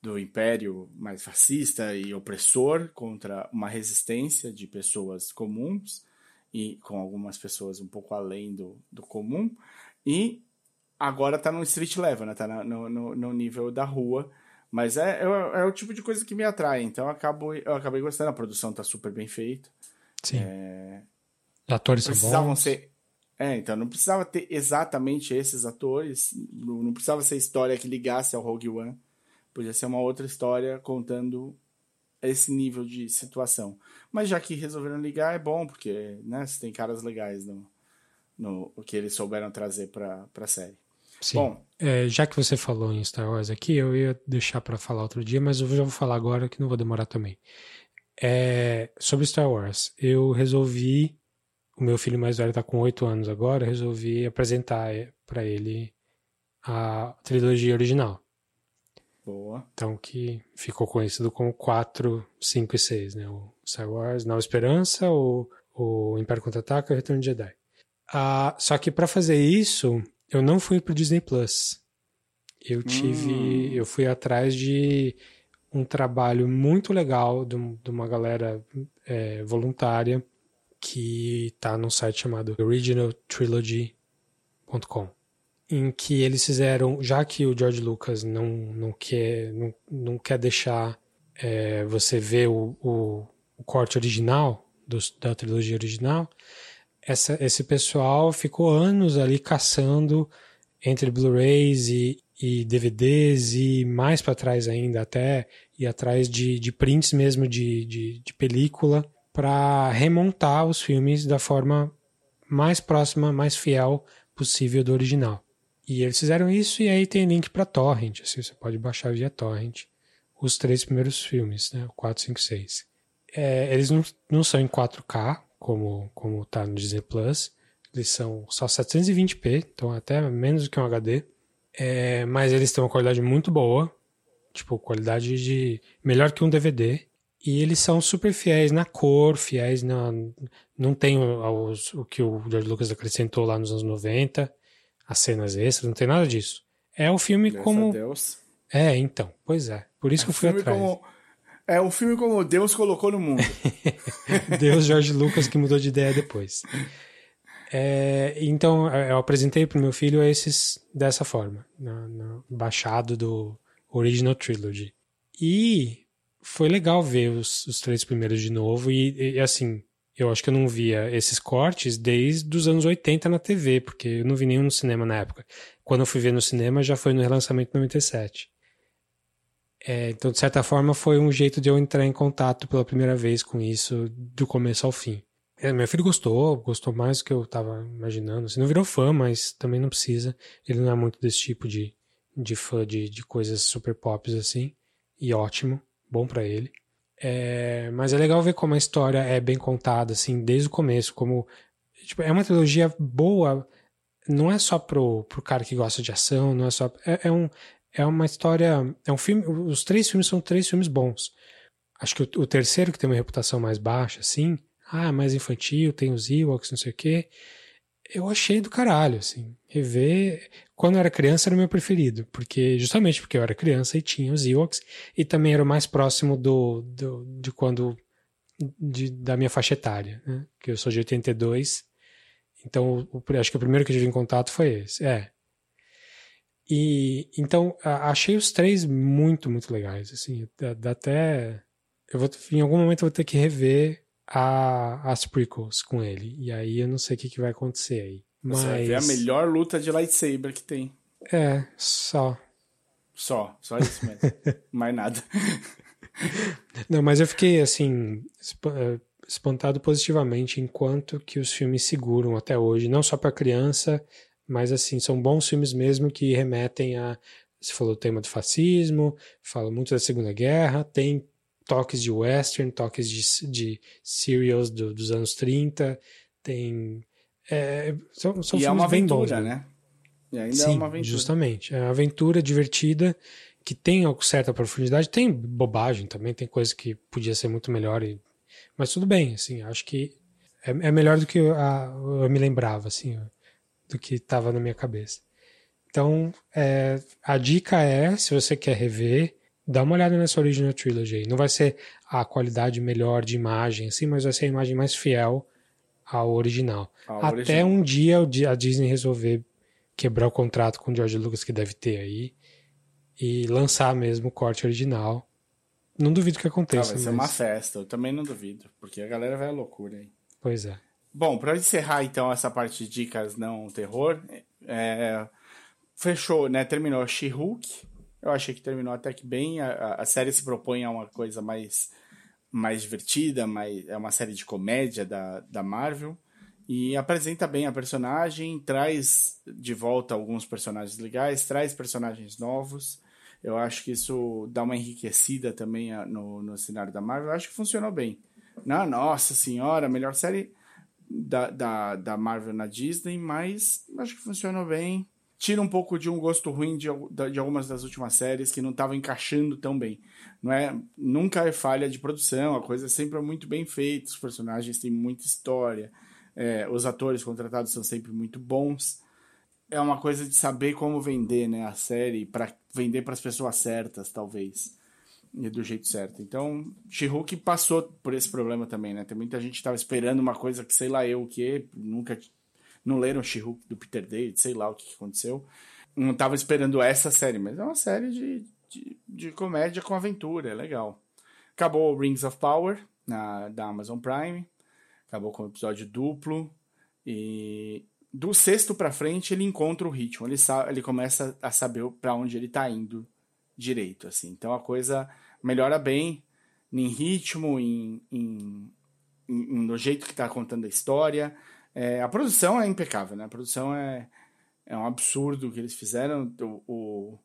do império mais fascista e opressor contra uma resistência de pessoas comuns e com algumas pessoas um pouco além do, do comum. E agora tá no street level, né? Tá no, no, no nível da rua. Mas é, é, é, o tipo de coisa que me atrai. Então eu, acabo, eu acabei gostando. A produção tá super bem feita. Sim. É, Atores são precisavam bons. ser. É, então não precisava ter exatamente esses atores, não precisava ser história que ligasse ao Rogue One. Podia ser uma outra história contando esse nível de situação. Mas já que resolveram ligar, é bom, porque né, você tem caras legais no, no o que eles souberam trazer para a série. Sim. Bom, é, já que você falou em Star Wars aqui, eu ia deixar para falar outro dia, mas eu já vou falar agora que não vou demorar também. É, sobre Star Wars, eu resolvi o meu filho mais velho está com oito anos agora, resolvi apresentar para ele a trilogia original. Boa. Então, que ficou conhecido como 4, 5 e 6, né? O Star Wars, Nova Esperança, o, o Império Contra-Ataca e o Retorno de Jedi. Ah, só que para fazer isso, eu não fui pro Disney Plus. Eu tive, hum. eu fui atrás de um trabalho muito legal de, de uma galera é, voluntária que está num site chamado originaltrilogy.com, em que eles fizeram, já que o George Lucas não, não, quer, não, não quer deixar é, você ver o, o, o corte original do, da trilogia original, essa, esse pessoal ficou anos ali caçando entre Blu-rays e, e DVDs e mais para trás ainda, até ir atrás de, de prints mesmo de, de, de película para remontar os filmes da forma mais próxima, mais fiel possível do original. E eles fizeram isso e aí tem link para torrent, assim, você pode baixar via torrent os três primeiros filmes, né, o 4, 5, 6. É, eles não, não são em 4K, como como tá no Disney Plus, eles são só 720p, então até menos do que um HD. É, mas eles têm uma qualidade muito boa, tipo qualidade de melhor que um DVD. E eles são super fiéis na cor, fiéis na. Não tem os, o que o George Lucas acrescentou lá nos anos 90, as cenas extras, não tem nada disso. É o filme Deus como. Deus. É, então, pois é. Por isso é que eu fui atrás. Como... É o filme como Deus colocou no mundo. *laughs* Deus George Lucas que mudou de ideia depois. É, então, eu apresentei para o meu filho esses dessa forma, no, no baixado do Original Trilogy. E foi legal ver os, os três primeiros de novo e, e, assim, eu acho que eu não via esses cortes desde os anos 80 na TV, porque eu não vi nenhum no cinema na época. Quando eu fui ver no cinema já foi no relançamento 97. É, então, de certa forma, foi um jeito de eu entrar em contato pela primeira vez com isso, do começo ao fim. É, meu filho gostou, gostou mais do que eu tava imaginando. Assim, não virou fã, mas também não precisa. Ele não é muito desse tipo de, de fã de, de coisas super pop assim. E ótimo, bom para ele. É, mas é legal ver como a história é bem contada, assim, desde o começo. Como tipo, é uma trilogia boa, não é só pro, pro cara que gosta de ação, não é só. É, é um, é uma história. É um filme. Os três filmes são três filmes bons. Acho que o, o terceiro, que tem uma reputação mais baixa, assim, ah, mais infantil, tem os Ewoks, não sei o quê. Eu achei do caralho, assim. Rever. Quando eu era criança era o meu preferido, porque justamente porque eu era criança e tinha os Ewoks, e também era o mais próximo do, do de quando. De, da minha faixa etária, né? Que eu sou de 82. Então, o, acho que o primeiro que eu tive em contato foi esse. É. E então achei os três muito, muito legais. Assim, dá, dá até. Eu vou, em algum momento eu vou ter que rever a, as prequels com ele. E aí eu não sei o que, que vai acontecer aí. Mas... Você vai ver a melhor luta de lightsaber que tem. É, só. Só, só isso mesmo. *laughs* Mais nada. *laughs* Não, mas eu fiquei assim, eh, espantado positivamente enquanto que os filmes seguram até hoje, não só para criança, mas assim, são bons filmes mesmo que remetem a você falou o tema do fascismo, fala muito da Segunda Guerra, tem toques de western, toques de, de serials do, dos anos 30, tem. É, são são e é uma aventura, bons, né? né? E ainda Sim, é uma aventura. Justamente. É uma aventura divertida que tem certa profundidade, tem bobagem também, tem coisa que podia ser muito melhor, e... mas tudo bem, assim, acho que é, é melhor do que eu, a, eu me lembrava, assim, do que estava na minha cabeça. Então, é, a dica é, se você quer rever, dá uma olhada nessa Original Trilogy aí. Não vai ser a qualidade melhor de imagem, assim, mas vai ser a imagem mais fiel ao original. Até original. um dia a Disney resolver quebrar o contrato com o George Lucas que deve ter aí e lançar mesmo o corte original. Não duvido que aconteça. Ah, vai ser uma festa, eu também não duvido, porque a galera vai à loucura aí. Pois é. Bom, para encerrar então essa parte de dicas não terror, é... fechou, né? Terminou She-Hulk, eu achei que terminou até que bem. A, a série se propõe a uma coisa mais, mais divertida, mais, é uma série de comédia da, da Marvel. E apresenta bem a personagem, traz de volta alguns personagens legais, traz personagens novos. Eu acho que isso dá uma enriquecida também no, no cenário da Marvel. Eu acho que funcionou bem. Na, nossa senhora, melhor série da, da, da Marvel na Disney, mas acho que funcionou bem tira um pouco de um gosto ruim de, de algumas das últimas séries que não estavam encaixando tão bem. Não é, nunca é falha de produção, a coisa sempre é muito bem feita, os personagens têm muita história, é, os atores contratados são sempre muito bons. É uma coisa de saber como vender né, a série, para vender para as pessoas certas, talvez. E do jeito certo. Então, She-Hulk passou por esse problema também, né? Tem muita gente que estava esperando uma coisa que sei lá eu o que, nunca não leram she do Peter David, sei lá o que aconteceu. Não estava esperando essa série, mas é uma série de, de, de, comédia com aventura, é legal. Acabou Rings of Power, na, da Amazon Prime. Acabou com o episódio duplo. E do sexto para frente ele encontra o ritmo. Ele, ele começa a saber para onde ele está indo direito. assim. Então a coisa melhora bem em ritmo, em, em, em no jeito que está contando a história. É, a produção é impecável, né? A produção é, é um absurdo que eles fizeram. O, o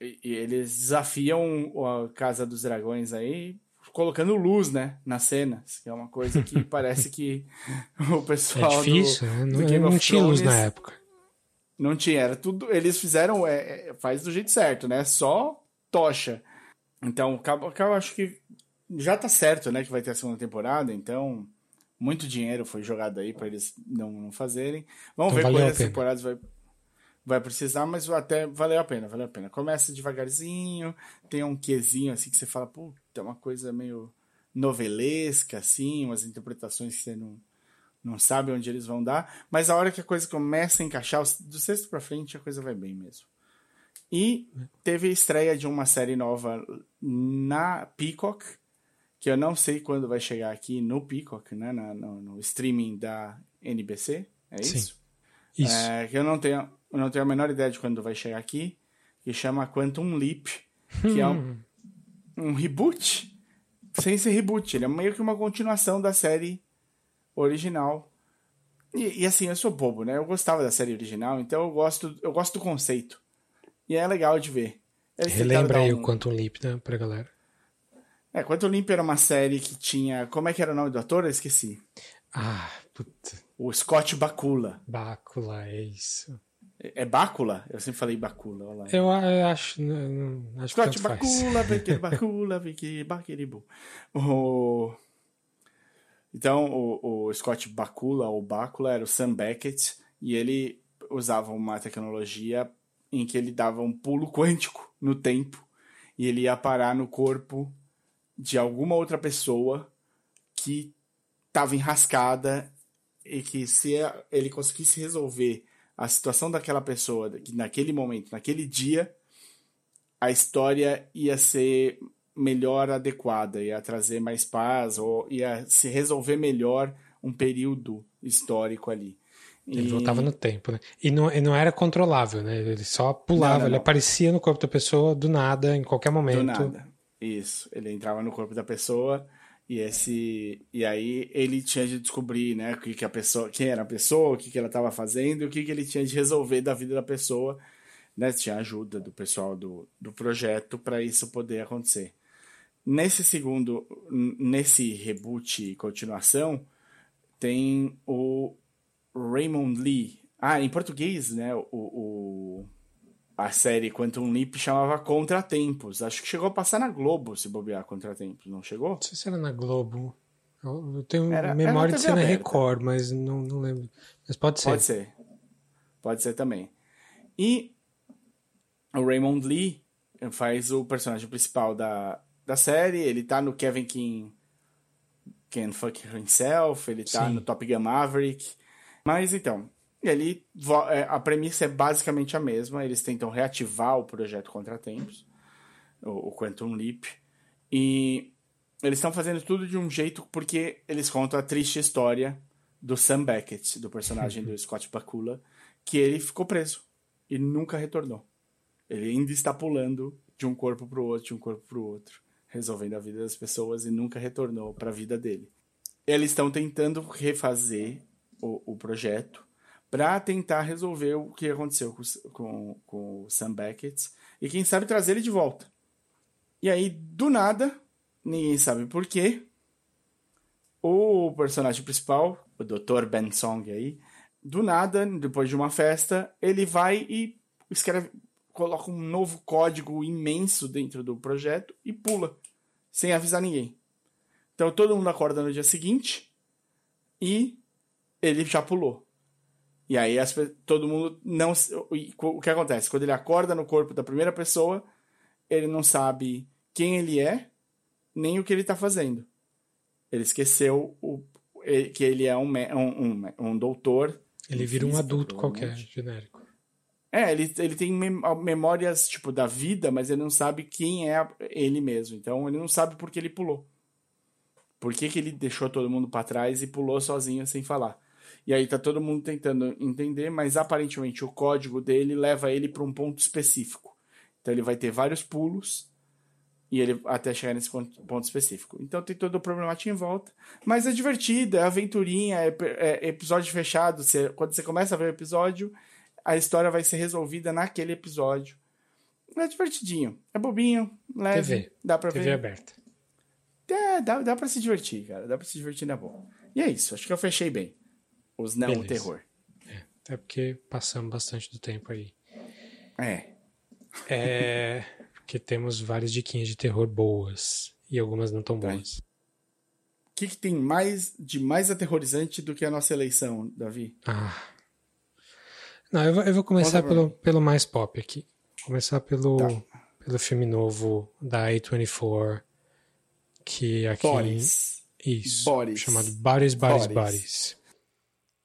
e, e eles desafiam a Casa dos Dragões aí colocando luz, né, nas cenas, que é uma coisa que *laughs* parece que o pessoal é difícil, do, né? não, do Game não tinha luz na época. Não tinha, era tudo, eles fizeram, é, é, faz do jeito certo, né, só tocha. Então, eu acho que já tá certo, né, que vai ter a segunda temporada, então muito dinheiro foi jogado aí para eles não, não, fazerem. Vamos então, ver quantas temporadas vai, vai precisar, mas até valeu a pena, valeu a pena. Começa devagarzinho, tem um quezinho assim que você fala, puta, é uma coisa meio novelesca, assim, umas interpretações que você não, não sabe onde eles vão dar, mas a hora que a coisa começa a encaixar, do sexto para frente, a coisa vai bem mesmo. E teve a estreia de uma série nova na Peacock, que eu não sei quando vai chegar aqui no Peacock, né, no, no, no streaming da NBC, é isso? Sim. Isso. É, que eu não tenho, eu não tenho a menor ideia de quando vai chegar aqui, que chama Quantum Leap, que é um, hum. um reboot, sem ser reboot, ele é meio que uma continuação da série original. E, e, assim, eu sou bobo, né? Eu gostava da série original, então eu gosto, eu gosto do conceito. E é legal de ver. Eles Relembra aí um... o Quantum Leap, né, pra galera. É, Quantum Leap era uma série que tinha... Como é que era o nome do ator? Eu esqueci. Ah, puta. O Scott Bakula. Bakula, é isso. É, é Bácula? Eu sempre falei Bacula. Olha lá. Eu, eu acho. Não, acho Scott Bacula, Vicky *laughs* Bacula, Vicky Baquiribu. O... Então, o, o Scott Bakula, ou Bacula, era o Sam Beckett, e ele usava uma tecnologia em que ele dava um pulo quântico no tempo, e ele ia parar no corpo de alguma outra pessoa que estava enrascada e que se ele conseguisse resolver a situação daquela pessoa, que naquele momento, naquele dia, a história ia ser melhor adequada, ia trazer mais paz, ou ia se resolver melhor um período histórico ali. Ele e... voltava no tempo, né? E não, e não era controlável, né? Ele só pulava, não, não, ele não. aparecia no corpo da pessoa do nada, em qualquer momento. Do nada. Isso. Ele entrava no corpo da pessoa e esse e aí ele tinha de descobrir, né, que, que a pessoa, quem era a pessoa, o que, que ela estava fazendo o que, que ele tinha de resolver da vida da pessoa, né? Tinha ajuda do pessoal do, do projeto para isso poder acontecer. Nesse segundo, nesse reboot e continuação, tem o Raymond Lee. Ah, em português, né? O, o a série Quantum Leap chamava Contratempos. Acho que chegou a passar na Globo, se bobear Contratempos, não chegou? Não sei se era na Globo. Eu tenho era, memória era de ser na Record, mas não, não lembro. Mas pode ser. Pode ser. Pode ser também. E o Raymond Lee faz o personagem principal da, da série. Ele tá no Kevin King Can Fuck Himself, ele tá Sim. no Top Gun Maverick. Mas então, e ali é, a premissa é basicamente a mesma. Eles tentam reativar o projeto Contratempos, o, o Quantum Leap, e eles estão fazendo tudo de um jeito porque eles contam a triste história do Sam Beckett, do personagem do Scott Bakula, que ele ficou preso e nunca retornou. Ele ainda está pulando de um corpo para o outro, de um corpo para o outro, resolvendo a vida das pessoas e nunca retornou para a vida dele. Eles estão tentando refazer o, o projeto para tentar resolver o que aconteceu com, com, com o Sam Beckett e quem sabe trazer ele de volta. E aí, do nada, ninguém sabe por quê, o personagem principal, o Dr. Ben Song aí, do nada, depois de uma festa, ele vai e escreve, coloca um novo código imenso dentro do projeto e pula, sem avisar ninguém. Então todo mundo acorda no dia seguinte e ele já pulou. E aí as, todo mundo não. O que acontece? Quando ele acorda no corpo da primeira pessoa, ele não sabe quem ele é, nem o que ele está fazendo. Ele esqueceu o, que ele é um, um, um, um doutor. Ele vira um adulto qualquer, genérico. É, ele, ele tem memórias, tipo, da vida, mas ele não sabe quem é ele mesmo. Então, ele não sabe por que ele pulou. Por que, que ele deixou todo mundo para trás e pulou sozinho sem falar. E aí tá todo mundo tentando entender, mas aparentemente o código dele leva ele para um ponto específico. Então ele vai ter vários pulos e ele até chegar nesse ponto específico. Então tem todo o problemático em volta, mas é divertido, é aventurinha, é, é episódio fechado. Você, quando você começa a ver o episódio, a história vai ser resolvida naquele episódio. É divertidinho, é bobinho, leve, TV. dá pra TV ver. aberta. É, dá, dá pra se divertir, cara. Dá pra se divertir na boa. E é isso, acho que eu fechei bem os não Beleza. terror. É, até porque passamos bastante do tempo aí. É. É. Porque temos várias diquinhas de terror boas e algumas não tão boas. O que, que tem mais de mais aterrorizante do que a nossa eleição, Davi? Ah. Não, eu vou, eu vou começar pelo, pelo mais pop aqui. Começar pelo, tá. pelo filme novo da A24, que aqui. Boris. Isso. Boris. Chamado Bodies, Bodies, Boris. Bodies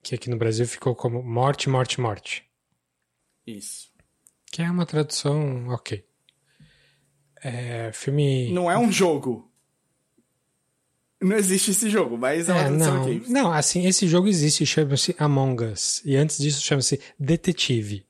que aqui no Brasil ficou como Morte, Morte, Morte. Isso. Que é uma tradução ok. É, filme. Não é um jogo. Não existe esse jogo, mas é uma é, tradução não, ok. Não, assim, esse jogo existe, chama-se Among Us. E antes disso chama-se Detetive.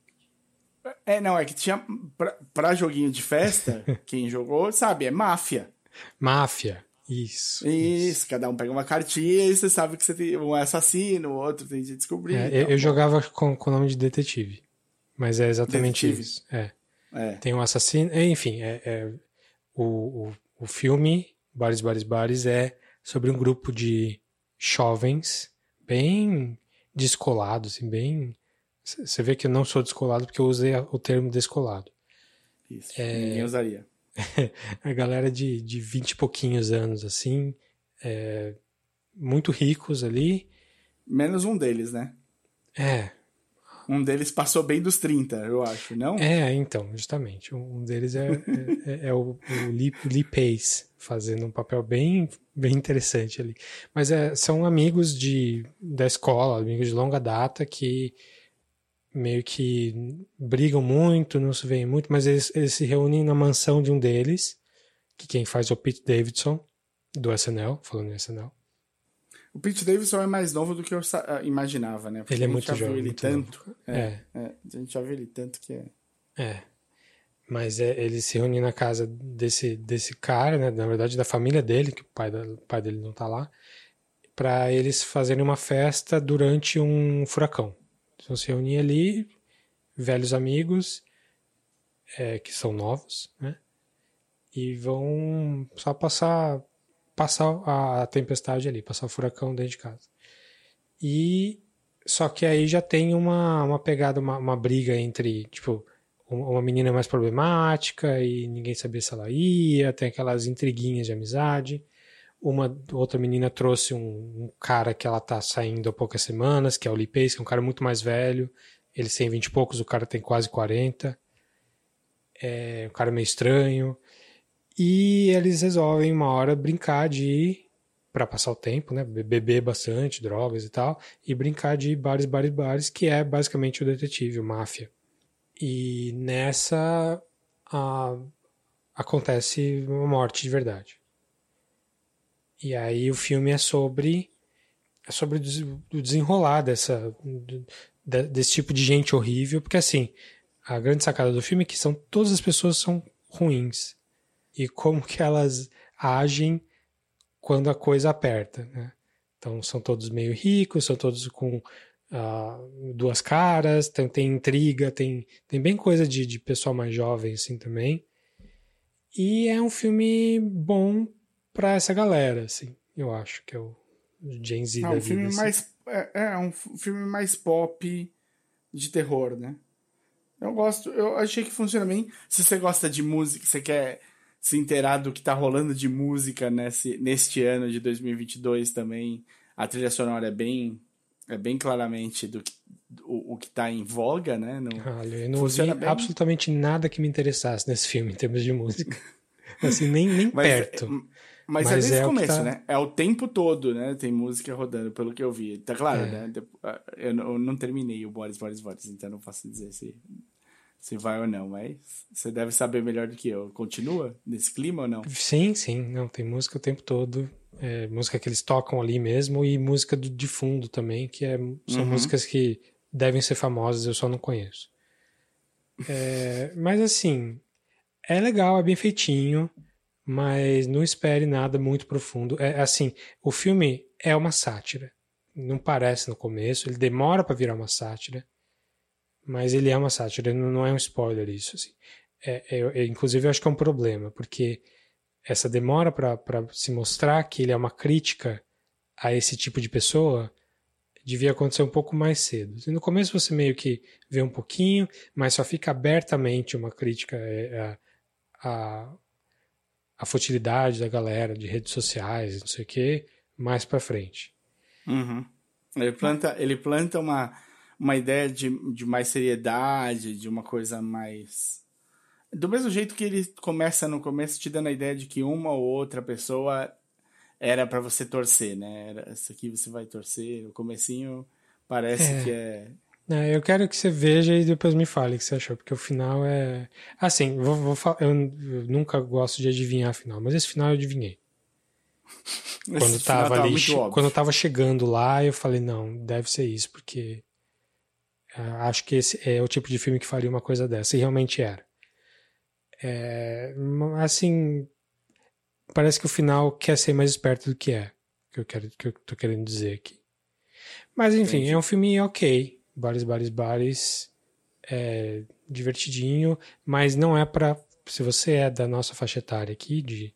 É, não, é que tinha. Pra, pra joguinho de festa, *laughs* quem jogou sabe, é máfia. Máfia. Isso. Isso, cada um pega uma cartinha e você sabe que você tem um assassino, o outro tem de descobrir. É, então, eu, eu jogava com, com o nome de detetive. Mas é exatamente Detetive. isso. É. É. Tem um assassino. é, Enfim, é, é- o, o, o filme Bares, Bares, Bares é sobre um grupo de jovens bem descolados, assim, bem. Você vê que eu não sou descolado porque eu usei o termo descolado. Isso. É. Ninguém usaria. *laughs* A galera de, de 20 e pouquinhos anos, assim, é, muito ricos ali. Menos um deles, né? É, Um deles passou bem dos 30, eu acho, não? É, então, justamente. Um deles é, é, é o, o Lee, Lee Pace, fazendo um papel bem, bem interessante ali. Mas é, são amigos de, da escola, amigos de longa data, que meio que brigam muito, não se veem muito, mas eles, eles se reúnem na mansão de um deles, que quem faz é o Pete Davidson, do SNL, falando em SNL. O Pete Davidson é mais novo do que eu ah, imaginava, né? Porque Ele é a gente muito já viu jovem, ele muito tanto. É, É. é, a gente já viu ele tanto que é. É. Mas é, ele se reúne na casa desse, desse cara, né? Na verdade, da família dele, que o pai, da- o pai dele não tá lá, para eles fazerem uma festa durante um furacão. Vão se reunir ali, velhos amigos, é, que são novos, né? E vão só passar, passar a tempestade ali, passar o furacão dentro de casa. E só que aí já tem uma, uma pegada, uma, uma briga entre, tipo, um- uma menina mais problemática e ninguém sabia se ela ia, tem aquelas intriguinhas de amizade. Uma outra menina trouxe um, um cara que ela tá saindo há poucas semanas, que é o Lee Pace, que é um cara muito mais velho. Ele tem 20 e poucos, o cara tem quase 40. É um cara meio estranho. E eles resolvem uma hora brincar de ir para passar o tempo, né? Be- Beber bastante, drogas e tal, e brincar de bares, bares, bares, que é basicamente o detetive, o máfia. E nessa a- acontece uma morte de verdade. E aí o filme é sobre é sobre o des- o desenrolar dessa de- desse tipo de gente horrível, porque assim, a grande sacada do filme é que são todas as pessoas são ruins e como que elas agem quando a coisa aperta, né? Então são todos meio ricos, são todos com ah, duas caras, tem, tem intriga, tem, tem bem coisa de, de pessoal mais jovem assim também. E é um filme bom pra essa galera, assim, eu acho que é o Gen Z É da um vida, filme assim. mais. É, é um filme mais pop de terror, né? Eu gosto, eu achei que funciona bem. Se você gosta de música, você quer se inteirar do que tá rolando de música nesse, neste ano de 2022 também, a trilha sonora é bem, é bem claramente do que, o, o que tá em voga, né? No, Olha, eu não bem. absolutamente nada que me interessasse nesse filme em termos de música. *laughs* Assim, nem, nem Mas, perto. É- mas, é Mas desde é o começo, tá- né? É o tempo todo, né? Tem música rodando, pelo que eu vi. Tá claro, É. né? Ah, Eu não, eu não terminei o Boris, Boris, Boris, então não posso dizer se, se vai ou não, mas você deve saber melhor do que eu. Continua nesse clima ou não? Sim, sim, não, tem música o tempo todo. É, música que eles tocam ali mesmo e música do, de fundo também, que é, são Uhum. músicas que devem ser famosas, eu só não conheço. É, mas assim, é legal, é bem feitinho, mas não espere nada muito profundo. É assim, o filme é uma sátira. Não parece no começo, ele demora para virar uma sátira, mas ele é uma sátira, não não é um spoiler isso. Assim. É, é- é- inclusive, eu acho que é um problema, porque essa demora para se mostrar que ele é uma crítica a esse tipo de pessoa devia acontecer um pouco mais cedo. E no começo você meio que vê um pouquinho, mas só fica abertamente uma crítica é, a, a, a futilidade da galera de redes sociais, não sei o que, mais para frente. Uhum. Ele planta, ele planta uma, uma ideia de, de mais seriedade, de uma coisa mais. Do mesmo jeito que ele começa no começo te dando a ideia de que uma ou outra pessoa era pra você torcer, né? Era, essa aqui você vai torcer. No comecinho parece É. que é. É, eu quero que você veja e depois me fale o que você achou, porque o final é. Assim, vou, vou eu, eu nunca gosto de adivinhar final, mas esse final eu adivinhei. *laughs* Quando esse final tava tava ali, óbvio. quando eu tava chegando lá, eu falei, não, deve ser isso, porque ah, acho que esse é o tipo de filme que faria uma coisa dessa, e realmente era. É, assim, parece que o final quer ser mais esperto do que é, que eu quero que eu tô querendo dizer aqui. Mas enfim, Entendi. é um filme ok, bares, bares, bares, é divertidinho, mas não é para se você é da nossa faixa etária aqui de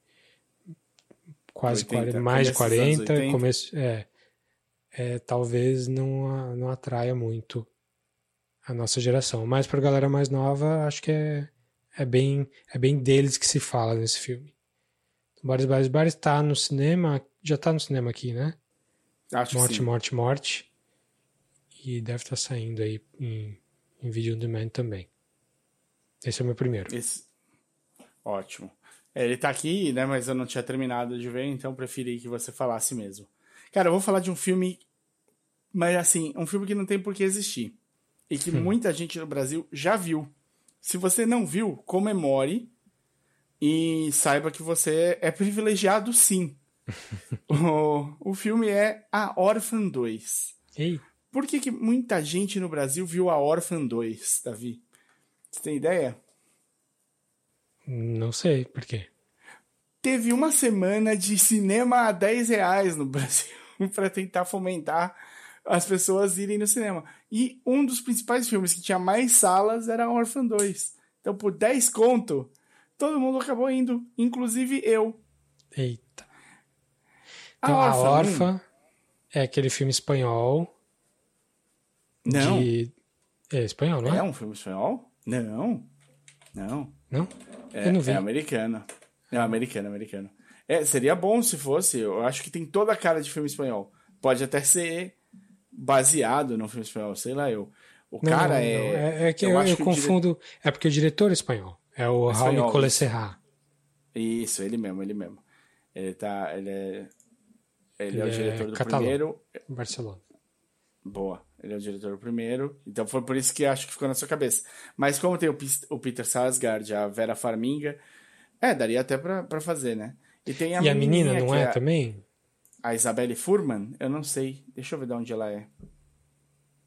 quase 80, 40, mais de 40, começo, é, é, talvez não, não atraia muito a nossa geração. Mas para galera mais nova, acho que é, é, bem, é bem deles que se fala nesse filme. Bares, Bares, Bares está no cinema, já está no cinema aqui, né? Acho morte, sim. Morte, Morte, E deve estar tá saindo aí em, em vídeo on demand também. Esse é o meu primeiro. Esse... Ótimo. É, ele tá aqui, né? Mas eu não tinha terminado de ver, então preferi que você falasse mesmo. Cara, eu vou falar de um filme, mas assim, um filme que não tem por que existir. E que hum. muita gente no Brasil já viu. Se você não viu, comemore e saiba que você é privilegiado sim. *laughs* o, o filme é A Orphan 2. Ei. Por que, que muita gente no Brasil viu A Orphan 2, Davi? Você tem ideia? Não sei, por quê? Teve uma semana de cinema a 10 reais no Brasil *laughs* para tentar fomentar as pessoas irem no cinema. E um dos principais filmes que tinha mais salas era Orphan 2. Então, por 10 conto, todo mundo acabou indo, inclusive eu. Eita. Então, a Orphan, a Orphan é aquele filme espanhol. Não. De... É espanhol, não é? É um filme espanhol? Não. Não. Não? É, eu não vi. É americano. É americano, americano. É, seria bom se fosse. Eu acho que tem toda a cara de filme espanhol. Pode até ser baseado no filme espanhol, sei lá eu. O não, cara não, é. Não. É, é, que eu, eu, eu que confundo. Dire... É porque o diretor é espanhol. É o é Raul Nicolas Serra. Isso, ele mesmo, ele mesmo. Ele tá. Ele é. Ele, ele é o diretor do catalão, primeiro. Barcelona. Boa. Ele é o diretor do primeiro. Então foi por isso que acho que ficou na sua cabeça. Mas como tem o, o Peter Sarsgaard, a Vera Farminga, é, daria até pra, pra fazer, né? E tem a, e a menina, não é, é também? A Isabelle Furman? Eu não sei. Deixa eu ver de onde ela é.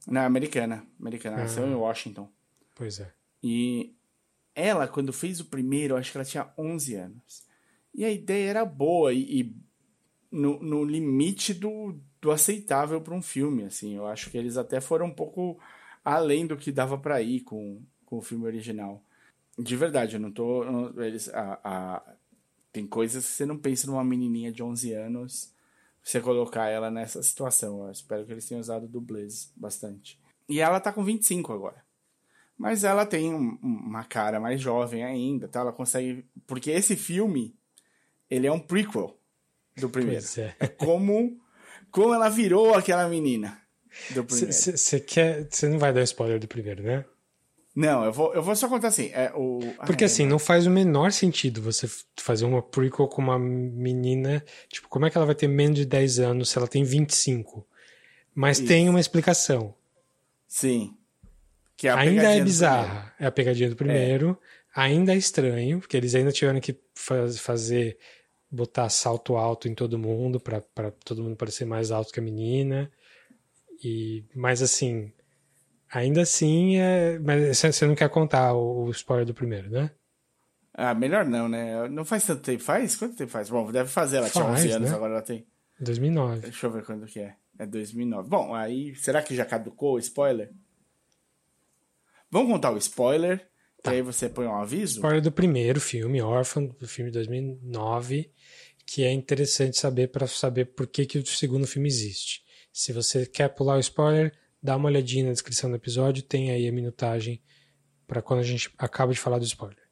Não, é americana. Americana. Ah. Nasceu em Washington. Pois é. E ela, quando fez o primeiro, acho que ela tinha 11 anos. E a ideia era boa e, e no, no limite do, do aceitável para um filme, assim. Eu acho que eles até foram um pouco além do que dava para ir com, com o filme original. De verdade, eu não tô... Eles, a, a, tem coisas que você não pensa numa menininha de 11 anos você colocar ela nessa situação. Eu espero que eles tenham usado dublês bastante. E ela tá com 25 agora. Mas ela tem um, uma cara mais jovem ainda, tá? Ela consegue... Porque esse filme, ele é um prequel do primeiro. É. é como, como ela virou aquela menina do primeiro. Você quer... Você não vai dar spoiler do primeiro, né? Não, eu vou, eu vou só contar assim. É, o... Porque assim, não faz o menor sentido você fazer uma prequel com uma menina. Tipo, como é que ela vai ter menos de 10 anos se ela tem 25? Mas Isso. tem uma explicação. Sim. É ainda é bizarra. É a pegadinha do primeiro. É. Ainda é estranho, porque eles ainda tiveram que faz, fazer. Botar salto alto em todo mundo, para todo mundo parecer mais alto que a menina. E, mas assim, Ainda assim, é... mas você não quer contar o spoiler do primeiro, né? Ah, melhor não, né? Não faz tanto tempo. Faz? Quanto tempo faz? Bom, deve fazer. Ela faz, tinha 11 anos, né? agora ela tem... 2009. Deixa eu ver quando que é. É 2009. Bom, aí, será que já caducou o spoiler? Vamos contar o spoiler, tá. e aí você põe um aviso? Spoiler do primeiro filme, Orphan, do filme de 2009, que é interessante saber para saber por que, que o segundo filme existe. Se você quer pular o spoiler, dá uma olhadinha na descrição do episódio, tem aí a minutagem para quando a gente acaba de falar do spoiler.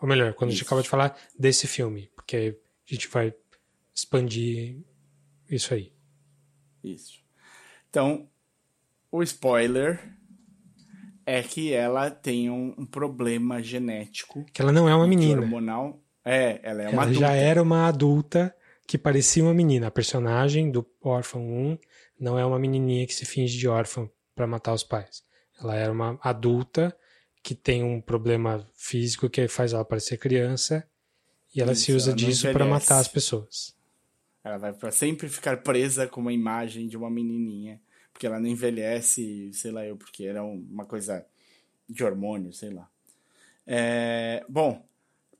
Ou melhor, quando isso. a gente acaba de falar desse filme, porque a gente vai expandir isso aí. Isso. Então, o spoiler é que ela tem um, um problema genético. Que ela não é uma menina. Hormonal. É, ela é uma ela adulta. já era uma adulta que parecia uma menina. A personagem do Orphan 1 não é uma menininha que se finge de órfã para matar os pais. Ela era uma adulta que tem um problema físico que faz ela parecer criança e ela Isso, se usa ela disso para matar as pessoas. Ela vai para sempre ficar presa com uma imagem de uma menininha, porque ela não envelhece, sei lá eu, porque era uma coisa de hormônio, sei lá. É, bom,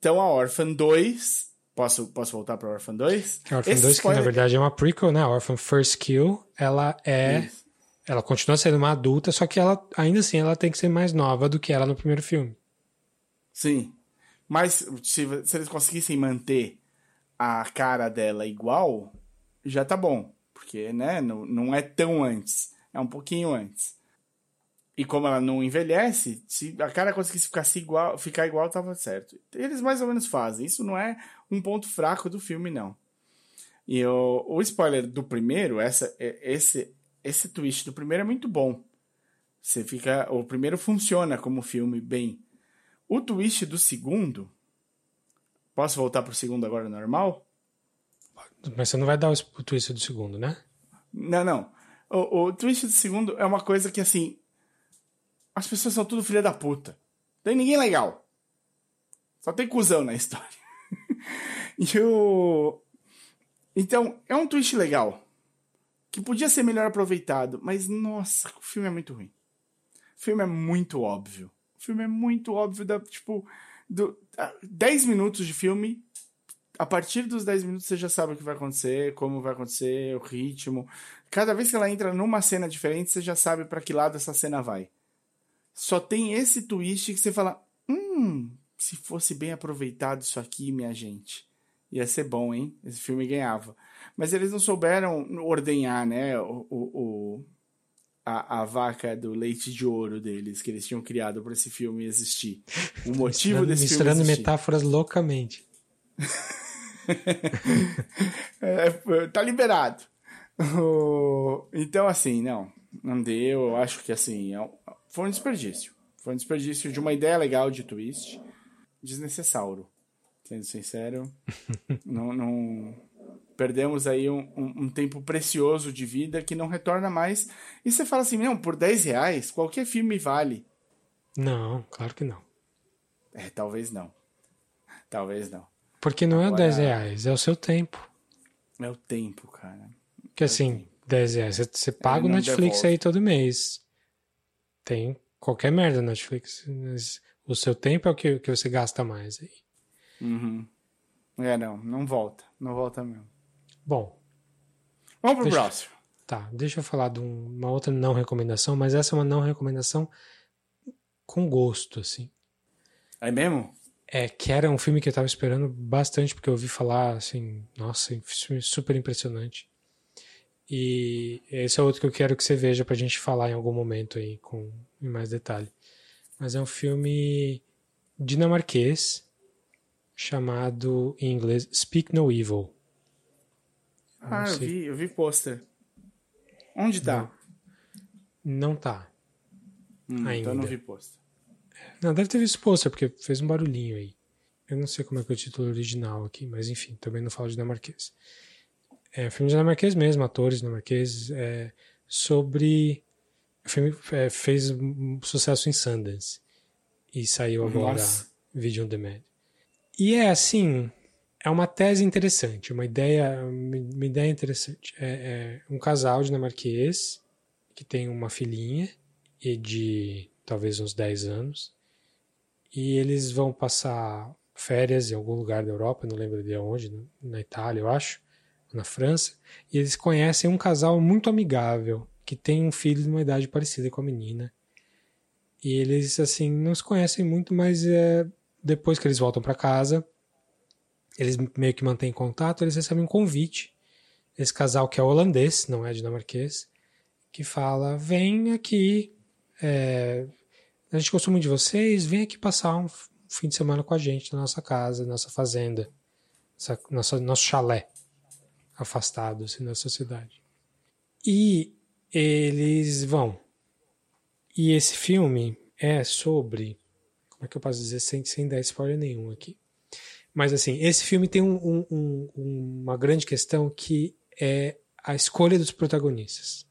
então a Orphan 2 Posso, posso voltar para Orphan 2? Orphan Esse 2, spoiler... que na verdade é uma prequel, né? Orphan First Kill, ela é. Isso. Ela continua sendo uma adulta, só que ela, ainda assim, ela tem que ser mais nova do que ela no primeiro filme. Sim. Mas se, se eles conseguissem manter a cara dela igual, já tá bom. Porque, né, não, não é tão antes. É um pouquinho antes. E como ela não envelhece, se a cara conseguisse ficar, igual, ficar igual, tava certo. Eles mais ou menos fazem. Isso não é um ponto fraco do filme, não. E o, o spoiler do primeiro, essa, esse, esse twist do primeiro é muito bom. Você fica. O primeiro funciona como filme bem. O twist do segundo. Posso voltar pro segundo agora normal? Mas você não vai dar o twist do segundo, né? Não, não. O, o twist do segundo é uma coisa que assim as pessoas são tudo filha da puta. Tem ninguém legal. Só tem cuzão na história. *laughs* e o. Então, é um twist legal. Que podia ser melhor aproveitado, mas nossa, o filme é muito ruim. O filme é muito óbvio. O filme é muito óbvio da, tipo, do 10 minutos de filme, a partir dos 10 minutos você já sabe o que vai acontecer, como vai acontecer, o ritmo. Cada vez que ela entra numa cena diferente, você já sabe para que lado essa cena vai só tem esse twist que você fala: hum, se fosse bem aproveitado isso aqui, minha gente, ia ser bom, hein? Esse filme ganhava. Mas eles não souberam ordenhar, né? O, o, o a, a, vaca do leite de ouro deles, que eles tinham criado para esse filme existir. O motivo desse misturando filme. Misturando metáforas loucamente. *laughs* é, tá liberado. Então, assim, não. Não deu. Eu acho que, assim, é foi um desperdício. Foi um desperdício de uma ideia legal de twist. Desnecessário. Sendo sincero. *laughs* não, não, Perdemos aí um, um, um, tempo precioso de vida que não retorna mais. E você fala assim, não, por 10 reais, qualquer filme vale. Não, claro que não. É, talvez não. Talvez não. Porque não Agora, é 10 reais, é o seu tempo. É o tempo, cara. Que é assim, 10 reais. Você, você paga o Netflix devolve. aí todo mês tem qualquer merda na Netflix. O seu tempo é o que, que você gasta mais aí. Uhum. É, não, não volta. Não volta mesmo. Bom. Vamos pro deixa, próximo. Tá, deixa eu falar de uma outra não recomendação, mas essa é uma não recomendação com gosto, assim. É mesmo? É, que era um filme que eu tava esperando bastante, porque eu ouvi falar, assim, nossa, filme super impressionante. E esse é outro que eu quero que você veja pra gente falar em algum momento aí com em mais detalhe. Mas é um filme dinamarquês chamado em inglês Speak No Evil. Ah, eu vi, eu vi pôster. Onde tá? Não, não tá. Hum, ainda. Então eu não vi pôster. Não, deve ter visto pôster, porque fez um barulhinho aí. Eu não sei como é que é o título original aqui, mas enfim, também não falo dinamarquês é, filme dinamarquês mesmo, atores dinamarqueses, é, sobre. O filme é, fez um sucesso em Sundance e saiu agora Nossa. Video on Demand. E é assim, é uma tese interessante, uma ideia, uma ideia interessante. É, é um casal dinamarquês que tem uma filhinha e de talvez uns 10 anos e eles vão passar férias em algum lugar da Europa, não lembro de onde, na Itália, eu acho na França, e eles conhecem um casal muito amigável, que tem um filho de uma idade parecida com a menina. E eles, assim, não se conhecem muito, mas é, depois que eles voltam para casa, eles meio que mantêm contato, eles recebem um convite. Esse casal que é holandês, não é dinamarquês, que fala: vem aqui, é, a gente gostou muito de vocês, vem aqui passar um fim de semana com a gente na nossa casa, nossa fazenda, nossa, nosso chalé afastados assim, da sociedade. E eles vão. E esse filme é sobre. Como é que eu posso dizer sem, sem dar spoiler nenhum aqui? Mas assim, esse filme tem um, um, um, uma grande questão que é a escolha dos protagonistas.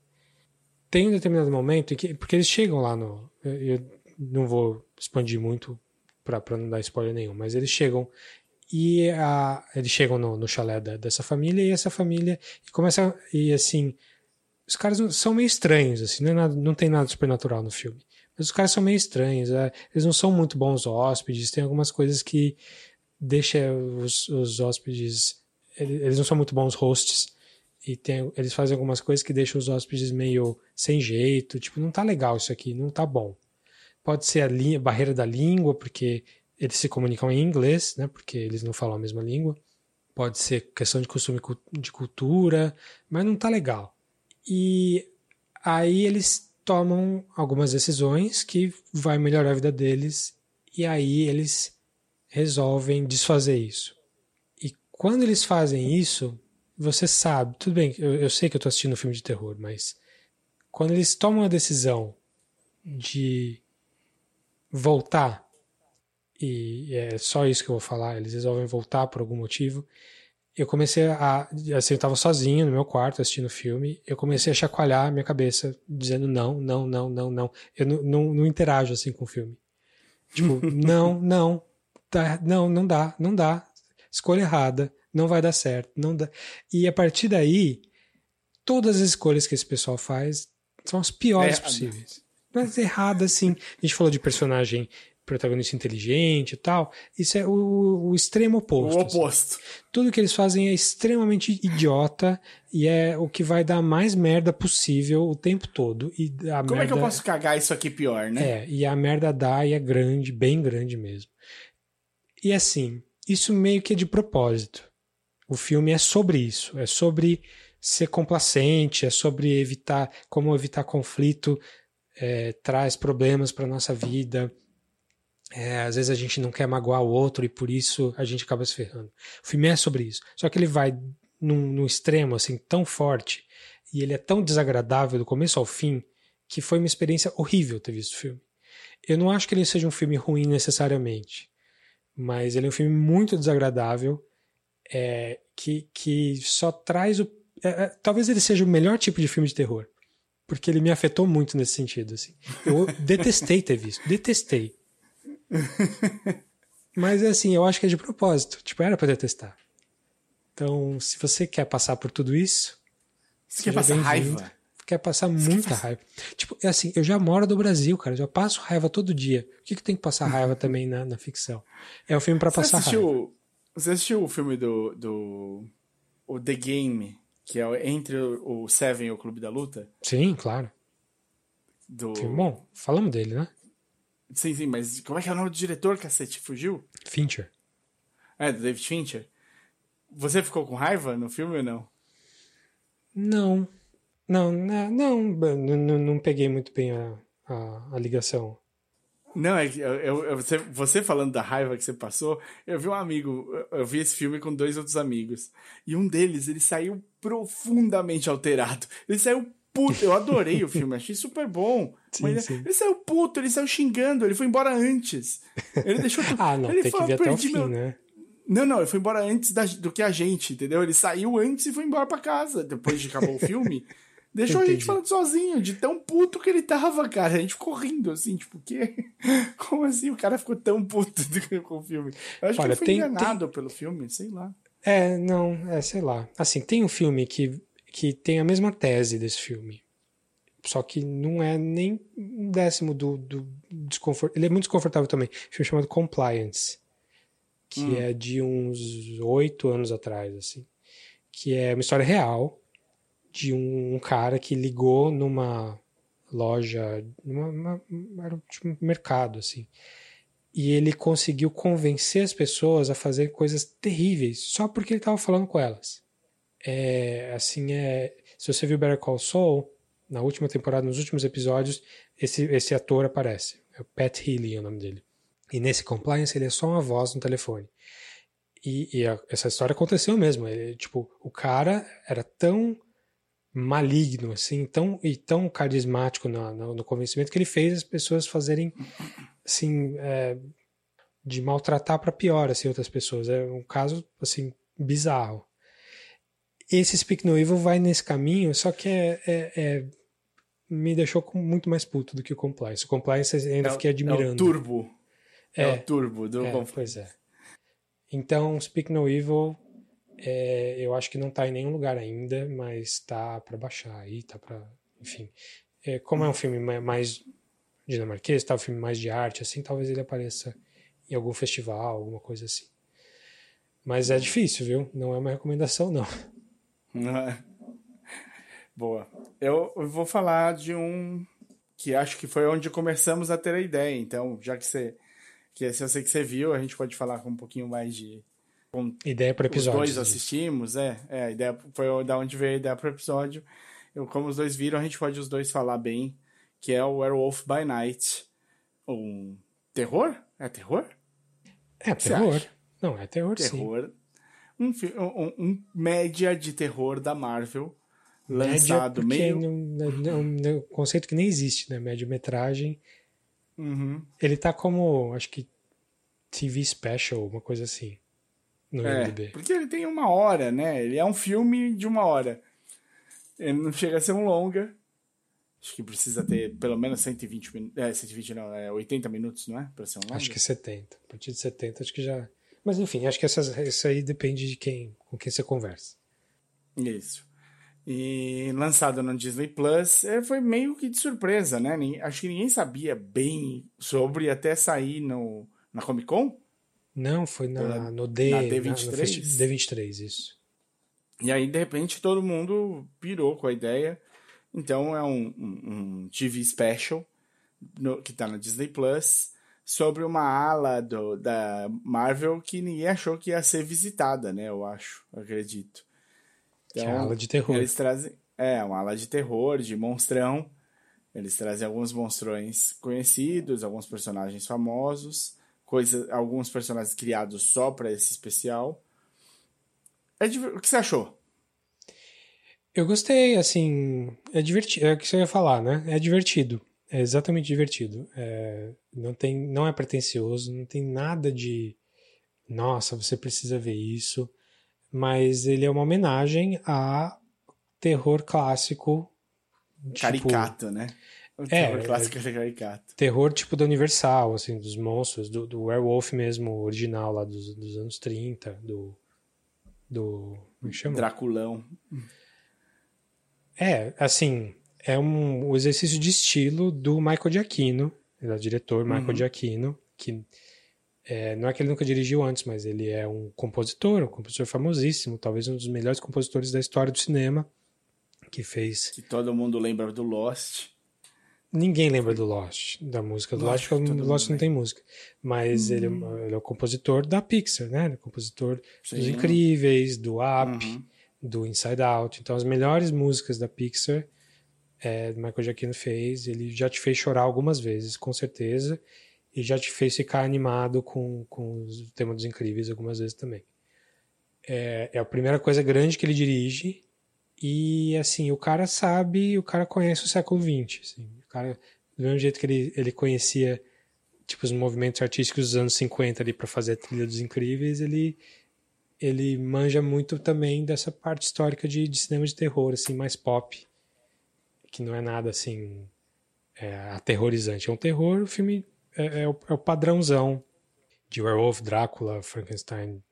Tem um determinado momento em que. Porque eles chegam lá no. Eu não vou expandir muito para não dar spoiler nenhum, mas eles chegam e a, eles chegam no, no chalé da, dessa família e essa família e começa e assim os caras são meio estranhos assim não, é nada, não tem nada supernatural no filme mas os caras são meio estranhos é, eles não são muito bons hóspedes tem algumas coisas que deixa os, os hóspedes. Eles não são muito bons hosts. E tem, eles fazem algumas coisas que deixam os hóspedes meio sem jeito. Tipo, não tá legal isso aqui, não tá bom. Pode ser a linha, barreira da língua, porque eles se comunicam em inglês, né? Porque eles não falam a mesma língua. Pode ser questão de costume de cultura, mas não tá legal. E aí eles tomam algumas decisões que vai melhorar a vida deles e aí eles resolvem desfazer isso. E quando eles fazem isso, você sabe, tudo bem, eu, eu sei que eu estou assistindo um filme de terror, mas quando eles tomam a decisão de voltar, e é só isso que eu vou falar, eles resolvem voltar por algum motivo, eu comecei a. Assim, eu estava sozinho no meu quarto assistindo o filme, eu comecei a chacoalhar a minha cabeça, dizendo não, não, não, não, não. Eu não, não, não interajo assim com o filme. Tipo, *laughs* não, não, tá, não, não dá, não dá. Escolha errada, não vai dar certo, não dá. E a partir daí, todas as escolhas que esse pessoal faz são as piores é, possíveis. Mas errada, assim. A gente falou de personagem protagonista inteligente e tal. Isso é o, o extremo oposto. O oposto. Assim. Tudo que eles fazem é extremamente idiota e é o que vai dar mais merda possível o tempo todo. E a Como merda... é que eu posso cagar isso aqui pior, né? É, e a merda dá e é grande, bem grande mesmo. E assim, isso meio que é de propósito. O filme é sobre isso, é sobre ser complacente, é sobre evitar como evitar conflito, é, traz problemas para nossa vida. É, às vezes a gente não quer magoar o outro e por isso a gente acaba se ferrando. O filme é sobre isso. Só que ele vai num, num extremo assim tão forte e ele é tão desagradável do começo ao fim que foi uma experiência horrível ter visto o filme. Eu não acho que ele seja um filme ruim necessariamente, mas ele é um filme muito desagradável é, que, que só traz o. É, é talvez ele seja o melhor tipo de filme de terror, porque ele me afetou muito nesse sentido. Assim. Eu detestei ter visto, detestei. *laughs* Mas assim, eu acho que é de propósito. Tipo, era pra detestar. Então, se você quer passar por tudo isso. Você quer passar raiva? Quer passar você muita quer raiva. Tipo, é assim, eu já moro no Brasil, cara. Eu já passo raiva todo dia. Por que, que tem que passar raiva também na, na ficção? É um filme para passar assistiu, raiva. Você assistiu o filme do, do. O The Game, que é entre o Seven e o Clube da Luta? Sim, claro. Do... Filme bom. Falamos dele, né? Sim, sim, mas como é que é o nome do diretor, cacete? Fugiu? Fincher. É, do David Fincher. Você ficou com raiva no filme ou não? Não. Não, não, não, não, não peguei muito bem a, a, a ligação. Não, é que eu, eu, você, você falando da raiva que você passou, eu vi um amigo, eu vi esse filme com dois outros amigos. E um deles, ele saiu profundamente alterado. Ele saiu puto. Eu adorei o filme, achei super bom. *laughs* Sim, mas sim. ele saiu puto, ele saiu xingando, ele foi embora antes. Ele deixou tudo. *laughs* ah, não, ele tem falou, que ver até o fim, meu... né? Não, não, ele foi embora antes da, do que a gente, entendeu? Ele saiu antes e foi embora pra casa, depois de acabar o *laughs* filme. Deixou Entendi. a gente falando sozinho, de tão puto que ele tava, cara. A gente ficou rindo, assim, tipo, o quê? Como assim o cara ficou tão puto com o filme? Eu acho Olha, que ele foi tem, enganado tem... pelo filme, sei lá. É, não, é, sei lá. Assim, tem um filme que, que tem a mesma tese desse filme. Só que não é nem um décimo do, do desconforto. Ele é muito desconfortável também. Um filme chamado Compliance, que hum. é de uns oito anos atrás, assim. Que é uma história real de um, um cara que ligou numa loja, numa, era tipo um mercado, assim. E ele conseguiu convencer as pessoas a fazer coisas terríveis só porque ele estava falando com elas. É, assim, é, se você viu Better Call Saul, na última temporada, nos últimos episódios, esse, esse ator aparece. É o Pat Healy é o nome dele. E nesse Compliance ele é só uma voz no telefone. E, e a, essa história aconteceu mesmo. Ele, tipo, o cara era tão maligno, assim, tão, e tão carismático no, no, no convencimento que ele fez as pessoas fazerem, assim, é, de maltratar para pior, assim, outras pessoas. É um caso, assim, bizarro. Esse Speak No Evil vai nesse caminho, só que é, é, é me deixou muito mais puto do que o Compliance. O Compliance ainda é, fiquei admirando. É o turbo. É, é o turbo do é, Pois é. Então, Speak No Evil, é, eu acho que não está em nenhum lugar ainda, mas tá para baixar aí, tá para, enfim. É, como é um filme mais dinamarquês, tá um filme mais de arte, assim, talvez ele apareça em algum festival, alguma coisa assim. Mas é difícil, viu? Não é uma recomendação, não. Boa. Eu vou falar de um que acho que foi onde começamos a ter a ideia. Então, já que você que eu sei que você viu, a gente pode falar com um pouquinho mais de ideia para episódio. Os dois assistimos, é, é, a ideia foi da onde veio a ideia para o episódio. Eu, como os dois viram, a gente pode os dois falar bem, que é o Werewolf by Night. Um terror? É terror? É terror. Não, é terror, terror. sim. Um, um, um média de terror da Marvel lançado meio. É um, um, conceito que nem existe, né? Média-metragem. Uhum. Ele tá como, acho que TV Special, uma coisa assim. No é, IMDb. Porque ele tem uma hora, né? Ele é um filme de uma hora. Ele não chega a ser um longa. Acho que precisa ter pelo menos 120 minutos. É, 120 não, é 80 minutos, não é? Pra ser um longa? Acho que 70. A partir de 70, acho que já. Mas enfim, acho que essas, isso aí depende de quem, com quem você conversa. Isso. E lançado no Disney Plus, é, foi meio que de surpresa, né? Acho que ninguém sabia bem sobre até sair no, na Comic Con. Não, foi na, no D, na D23. Na, D23, isso. E aí, de repente, todo mundo pirou com a ideia. Então, é um, um, um TV special no, que tá na Disney Plus sobre uma ala do, da Marvel que ninguém achou que ia ser visitada, né? Eu acho, acredito. Então, que é ala de terror. Eles trazem. É, uma ala de terror, de monstrão. Eles trazem alguns monstrões conhecidos, alguns personagens famosos, coisa, alguns personagens criados só para esse especial. É, o que você achou? Eu gostei, assim, é divertido, é o que você ia falar, né? É divertido, é exatamente divertido. É, não tem, não é pretencioso, não tem nada de, nossa, você precisa ver isso mas ele é uma homenagem a terror clássico. Tipo caricato, tipo, né? O terror é, clássico é caricato. Terror tipo da Universal, assim, dos monstros, do, do Werewolf mesmo, original lá dos, dos anos 30, do. Do. Como é chama? Draculão. É, assim, é um, um exercício de estilo do Michael Giacchino, ele é o diretor Michael uhum. Giacchino, que é, não é que ele nunca dirigiu antes, mas ele é um compositor, um compositor famosíssimo, talvez um dos melhores compositores da história do cinema, que fez. Que todo mundo lembra do Lost. Ninguém lembra do Lost, da música do Lost, porque o Lost não tem música. Mas hum. ele, é, ele, é o compositor da Pixar, né? Ele é o compositor Sim. dos Incríveis, do Up, uhum. do Inside Out. Então, as melhores músicas da Pixar, é, Michael Giacchino fez. Ele já te fez chorar algumas vezes, com certeza e já te fez ficar animado com, com o tema dos incríveis algumas vezes também. É, é a primeira coisa grande que ele dirige e assim, o cara sabe, o cara conhece o século XX. Assim, o cara, do mesmo jeito que ele, ele conhecia tipo, os movimentos artísticos dos anos 50 ali para fazer a trilha dos incríveis, ele ele manja muito também dessa parte histórica de, de cinema de terror, assim, mais pop, que não é nada assim é, aterrorizante. É um terror, o filme é, é, o, é o padrãozão de Werewolf, Drácula, Frankenstein,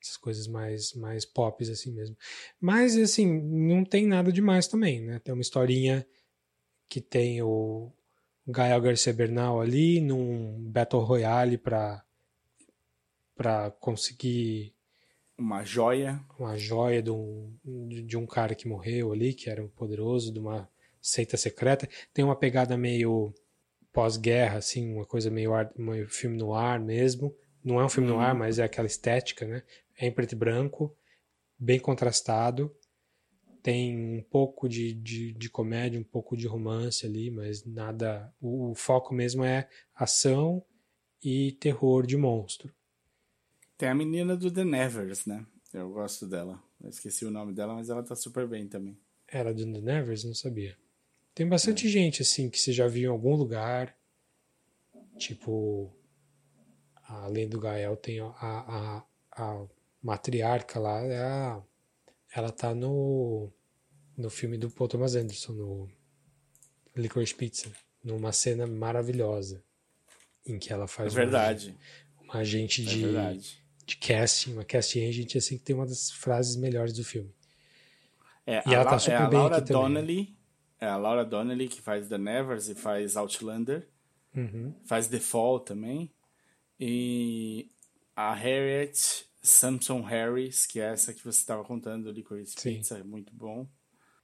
essas coisas mais, mais pop assim mesmo. Mas, assim, não tem nada demais também, né? Tem uma historinha que tem o Gael Garcia Bernal ali num Battle Royale para para conseguir uma joia uma joia de um, de um cara que morreu ali que era um poderoso de uma seita secreta tem uma pegada meio pós-guerra, assim, uma coisa meio, ar, meio filme no ar mesmo. Não é um filme no ar, uhum. mas é aquela estética, né? É em preto e branco, bem contrastado. Tem um pouco de, de, de comédia, um pouco de romance ali, mas nada. O, o foco mesmo é ação e terror de monstro. Tem a menina do The Nevers, né? Eu gosto dela. Eu esqueci o nome dela, mas ela tá super bem também. Era do The Nevers? Não sabia. Tem bastante é. gente, assim, que você já viu em algum lugar. Tipo, além do Gael, tem a, a, a matriarca lá, é a, ela tá no, no filme do Paul Thomas Anderson, no Licorice Pizza, numa cena maravilhosa, em que ela faz é verdade. Uma, uma agente é de, verdade. de casting, uma casting agent, assim, que tem uma das frases melhores do filme. É, e ela tá super é a bem Laura aqui Donnelly, também. É a Laura Donnelly, que faz The Nevers e faz Outlander. Uhum. Faz The Fall também. E a Harriet Samson Harris, que é essa que você estava contando, Licorice Sim. Pizza, é muito bom.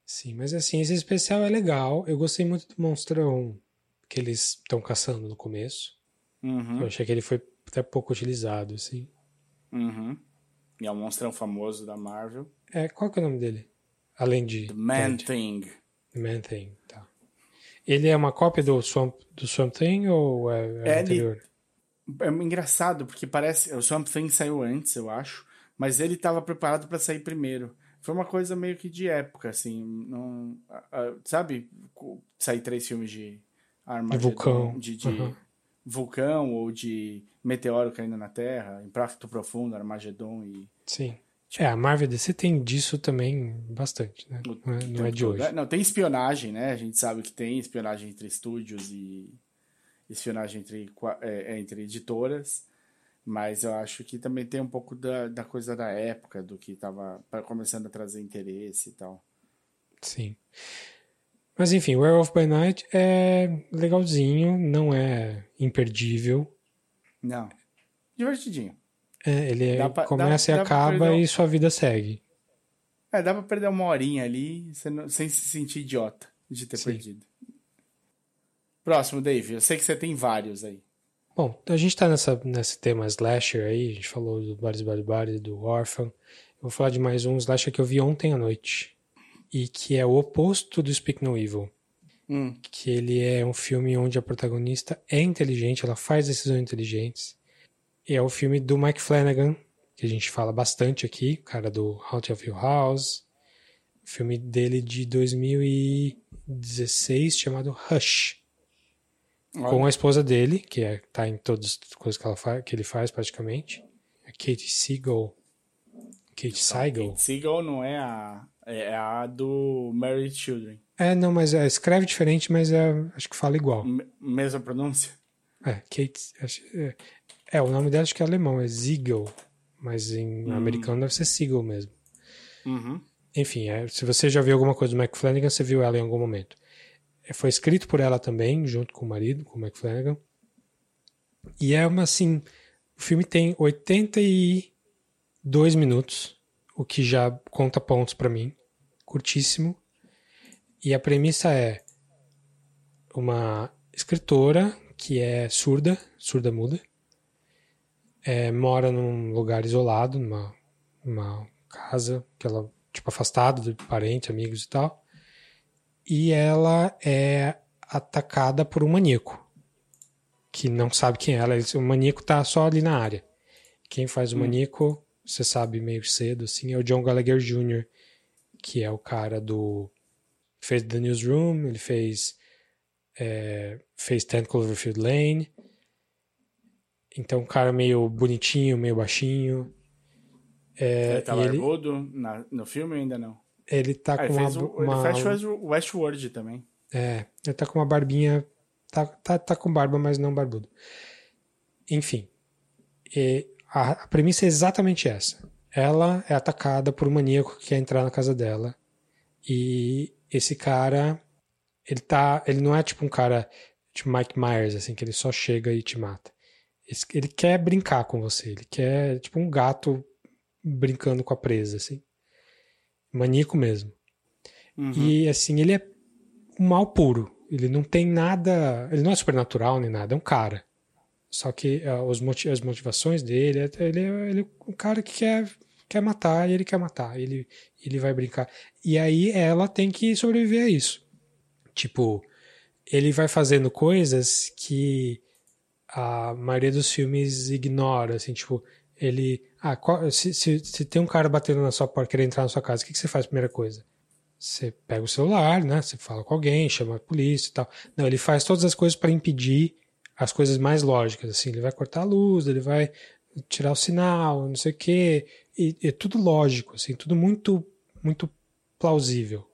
Sim, mas assim, esse especial é legal. Eu gostei muito do monstrão que eles estão caçando no começo. Uhum. Eu achei que ele foi até pouco utilizado, assim. Uhum. E é um monstrão famoso da Marvel. É, qual que é o nome dele? Além de... The Man Thing. The Man Thing, tá. Ele é uma cópia do Swamp, do Swamp Thing ou é, é, é anterior? É engraçado, porque parece... O Swamp Thing saiu antes, eu acho. Mas ele estava preparado para sair primeiro. Foi uma coisa meio que de época, assim. Não, sabe? Sair três filmes de Armagedon. De vulcão. De, de uhum. vulcão ou de meteoro caindo na Terra. Impacto Profundo, Armagedon e... Sim. É, a Marvel DC tem disso também bastante, né? Não é, não é de hoje. Não, tem espionagem, né? A gente sabe que tem espionagem entre estúdios e espionagem entre, é, entre editoras. Mas eu acho que também tem um pouco da, da coisa da época, do que estava começando a trazer interesse e tal. Sim. Mas enfim, Werewolf by Night é legalzinho, não é imperdível. Não. Divertidinho. É, ele pra, começa dá, e acaba e sua vida segue. É, dá pra perder uma horinha ali sem, sem se sentir idiota de ter Sim. perdido. Próximo, Dave. Eu sei que você tem vários aí. Bom, a gente tá nessa, nesse tema slasher aí, a gente falou do Bares Body Body, do Orphan. Eu vou falar de mais um slasher que eu vi ontem à noite. E que é o oposto do Speak No Evil. Hum. Que ele é um filme onde a protagonista é inteligente, ela faz decisões inteligentes. E é o filme do Mike Flanagan, que a gente fala bastante aqui, cara do Haunting of Hill House. O filme dele de 2016 chamado Hush. Olha. com a esposa dele, que é, tá em todas as coisas que, ela faz, que ele faz praticamente. A Kate Siegel. Kate Siegel. Kate Siegel não é a. É a do Married Children. É, não, mas é, escreve diferente, mas é, acho que fala igual. M mesma pronúncia? É, Kate. É, é, o nome dela acho que é alemão, é Siegel. Mas em hum. americano deve ser Siegel mesmo. Uhum. Enfim, é, se você já viu alguma coisa do Mac Flanagan, você viu ela em algum momento. Foi escrito por ela também, junto com o marido, com o McFlanagan. E é uma assim. O filme tem 82 minutos, o que já conta pontos para mim. Curtíssimo. E a premissa é uma escritora que é surda, surda muda, é, mora num lugar isolado, numa, numa casa que ela tipo afastada de parentes, amigos e tal e ela é atacada por um maníaco que não sabe quem é ela. O maníaco tá só ali na área. Quem faz o hum. maníaco, você sabe meio cedo, assim, é o John Gallagher Jr., que é o cara do. Fez The Newsroom, ele fez. É, fez Ten Cloverfield Lane. Então, um cara meio bonitinho, meio baixinho. É, ele tá barbudo ele... Na, no filme ainda não? Ele tá ah, com uma, o, uma... Ele fez Westworld também. É, ele tá com uma barbinha... Tá, tá, tá com barba, mas não barbudo. Enfim. A, a premissa é exatamente essa. Ela é atacada por um maníaco que quer entrar na casa dela. E esse cara... Ele tá... Ele não é tipo um cara... Tipo Mike Myers, assim, que ele só chega e te mata. Ele quer brincar com você. Ele quer... Tipo um gato brincando com a presa, assim. Maníaco mesmo. Uhum. E assim, ele é um mal puro. Ele não tem nada. Ele não é supernatural nem nada, é um cara. Só que uh, os motiv as motivações dele, é, ele, é, ele é um cara que quer, quer matar e ele quer matar. Ele, ele vai brincar. E aí ela tem que sobreviver a isso. Tipo, ele vai fazendo coisas que a maioria dos filmes ignora, assim, tipo, ele. Ah, qual, se, se, se, tem um cara batendo na sua porta querendo entrar na sua casa, o que, que você faz primeira coisa? Você pega o celular, né? Você fala com alguém, chama a polícia e tal. Não, ele faz todas as coisas para impedir as coisas mais lógicas. Assim, ele vai cortar a luz, ele vai tirar o sinal, não sei o quê. E, é tudo lógico, assim, tudo muito, muito plausível.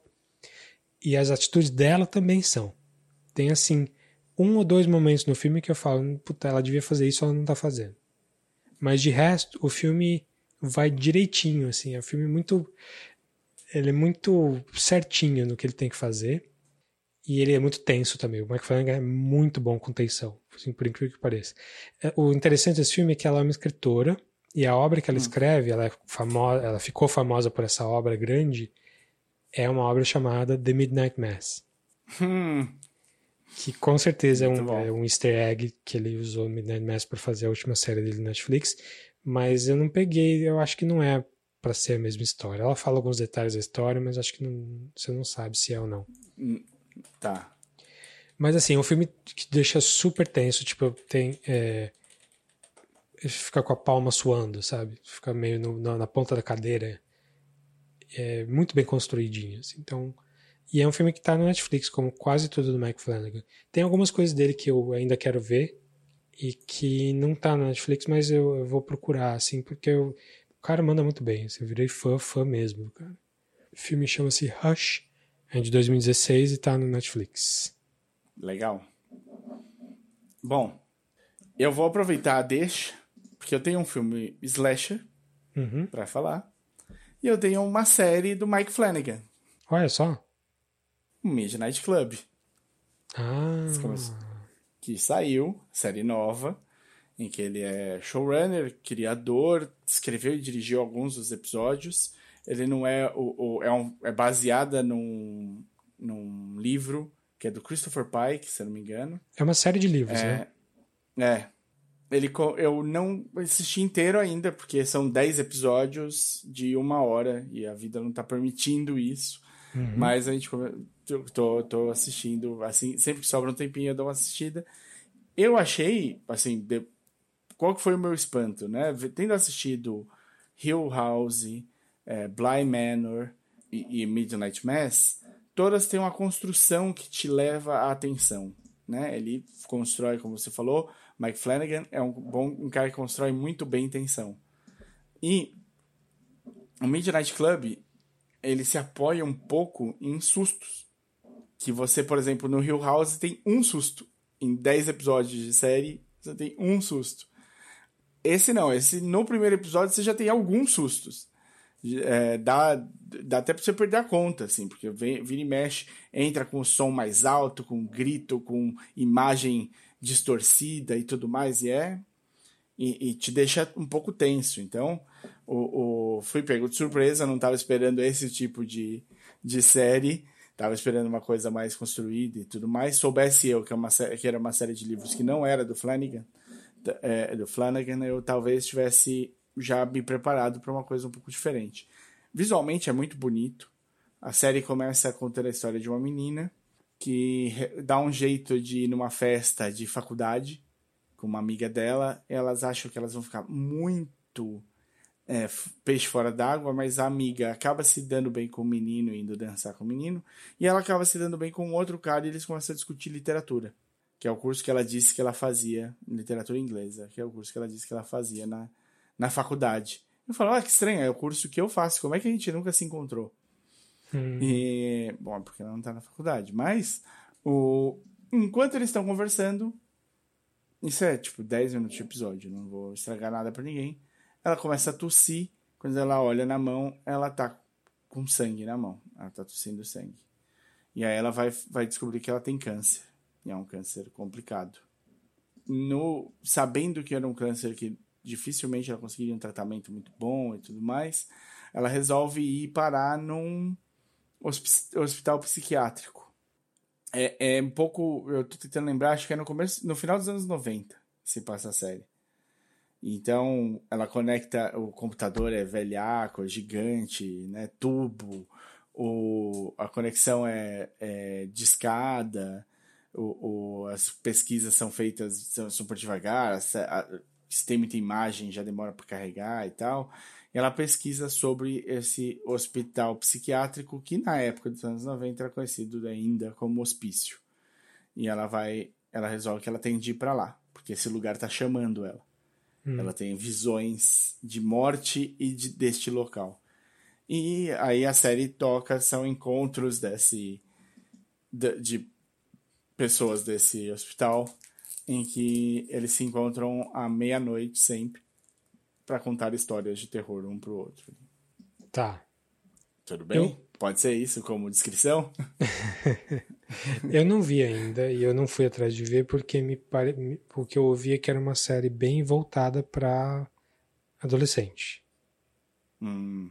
E as atitudes dela também são. Tem, assim, um ou dois momentos no filme que eu falo, puta, ela devia fazer isso, ela não tá fazendo. Mas de resto, o filme vai direitinho, assim. É um filme muito. Ele é muito certinho no que ele tem que fazer. E ele é muito tenso também. O Mike Flanagan é muito bom com tensão, assim, por incrível que pareça. É, o interessante desse filme é que ela é uma escritora E a obra que ela hum. escreve, ela, é famosa, ela ficou famosa por essa obra grande, é uma obra chamada The Midnight Mass. Hum. Que com certeza é um, é um, easter egg que ele usou Midnight Mass para fazer a última série dele na Netflix. Mas eu não peguei, eu acho que não é para ser a mesma história. Ela fala alguns detalhes da história, mas acho que não, você não sabe se é ou não. Hum, tá. Mas assim, é um filme que deixa super tenso, tipo, tem. É, fica com a palma suando, sabe? Fica meio no, na, na, ponta da cadeira. É muito bem construidinho. Assim. Então, e é um filme que tá no Netflix, como quase tudo do Mike Flanagan. Tem algumas coisas dele que eu ainda quero ver e que não tá no Netflix, mas eu, eu vou procurar, assim, porque eu, o cara manda muito bem. Assim, eu virei fã, fã mesmo, cara. O filme chama-se Hush, é de 2016 e tá no Netflix. Legal. Bom, eu vou aproveitar a deixa, porque eu tenho um filme slasher uhum. para falar. E eu tenho uma série do Mike Flanagan. Olha só. Midnight Club. Ah. Que saiu, série nova, em que ele é showrunner, criador, escreveu e dirigiu alguns dos episódios. Ele não é o, o é, um, é baseada num, num livro que é do Christopher Pike, se eu não me engano. É uma série de livros, é, né? É. Ele, eu não assisti inteiro ainda, porque são 10 episódios de uma hora e a vida não está permitindo isso. Uhum. Mas a gente tô, tô assistindo, assim, sempre que sobra um tempinho eu dou uma assistida. Eu achei, assim, de, qual que foi o meu espanto, né? Tendo assistido Hill House, é, Bly Manor e, e Midnight Mass, todas têm uma construção que te leva à atenção, né? Ele constrói, como você falou, Mike Flanagan é um bom um cara que constrói muito bem tensão. E o Midnight Club ele se apoia um pouco em sustos. Que você, por exemplo, no Hill House tem um susto. Em 10 episódios de série, você tem um susto. Esse não, esse no primeiro episódio você já tem alguns sustos é, dá, dá até pra você perder a conta, assim, porque vem, vira e mexe, entra com som mais alto, com grito, com imagem distorcida e tudo mais, e é. E, e te deixa um pouco tenso. Então, o, o, fui pego de surpresa, não estava esperando esse tipo de, de série, estava esperando uma coisa mais construída e tudo mais. Soubesse eu que, é uma, que era uma série de livros que não era do Flanagan, é, do Flanagan, eu talvez tivesse já me preparado para uma coisa um pouco diferente. Visualmente é muito bonito. A série começa contando a história de uma menina que dá um jeito de ir numa festa de faculdade com uma amiga dela. Elas acham que elas vão ficar muito é, peixe fora d'água, mas a amiga acaba se dando bem com o menino, indo dançar com o menino, e ela acaba se dando bem com outro cara e eles começam a discutir literatura, que é o curso que ela disse que ela fazia, literatura inglesa, que é o curso que ela disse que ela fazia na, na faculdade. Eu falo, ah, que estranho, é o curso que eu faço, como é que a gente nunca se encontrou? Hum. E, bom, porque ela não tá na faculdade, mas o, enquanto eles estão conversando, isso é tipo 10 minutos de episódio, não vou estragar nada para ninguém. Ela começa a tossir, quando ela olha na mão, ela tá com sangue na mão, ela tá tossindo sangue. E aí ela vai, vai descobrir que ela tem câncer, e é um câncer complicado. No, sabendo que era um câncer que dificilmente ela conseguiria um tratamento muito bom e tudo mais, ela resolve ir parar num hospital psiquiátrico. É, é um pouco, eu tô tentando lembrar, acho que é no começo, no final dos anos 90 se passa a série. Então, ela conecta, o computador é velhaco, é gigante, né, tubo, o, a conexão é, é discada, o, o, as pesquisas são feitas são super devagar, a, a, se tem muita imagem, já demora para carregar e tal. E ela pesquisa sobre esse hospital psiquiátrico que na época dos anos 90 era conhecido ainda como hospício. E ela vai, ela resolve que ela tem de ir para lá, porque esse lugar está chamando ela. Hum. Ela tem visões de morte e de, deste local. E aí a série toca são encontros desse de, de pessoas desse hospital em que eles se encontram à meia-noite sempre para contar histórias de terror um pro outro. Tá. Tudo bem? Eu... Pode ser isso como descrição? *laughs* eu não vi ainda e eu não fui atrás de ver porque me pare... porque eu ouvia que era uma série bem voltada para adolescente. Hum.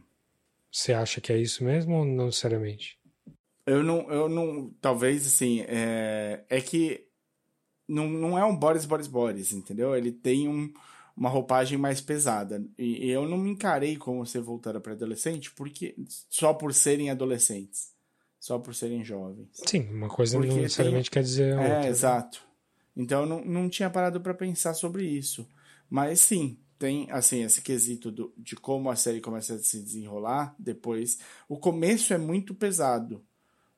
Você acha que é isso mesmo ou não necessariamente? Eu não, eu não, talvez assim, é, é que não, não é um Boris Boris Boris, entendeu? Ele tem um, uma roupagem mais pesada. E, e eu não me encarei como ser voltada para adolescente, porque só por serem adolescentes, só por serem jovens. Sim, uma coisa porque não necessariamente tem, quer dizer a é, outra. É, exato. Então eu não, não tinha parado para pensar sobre isso. Mas sim, tem assim esse quesito do, de como a série começa a se desenrolar depois. O começo é muito pesado.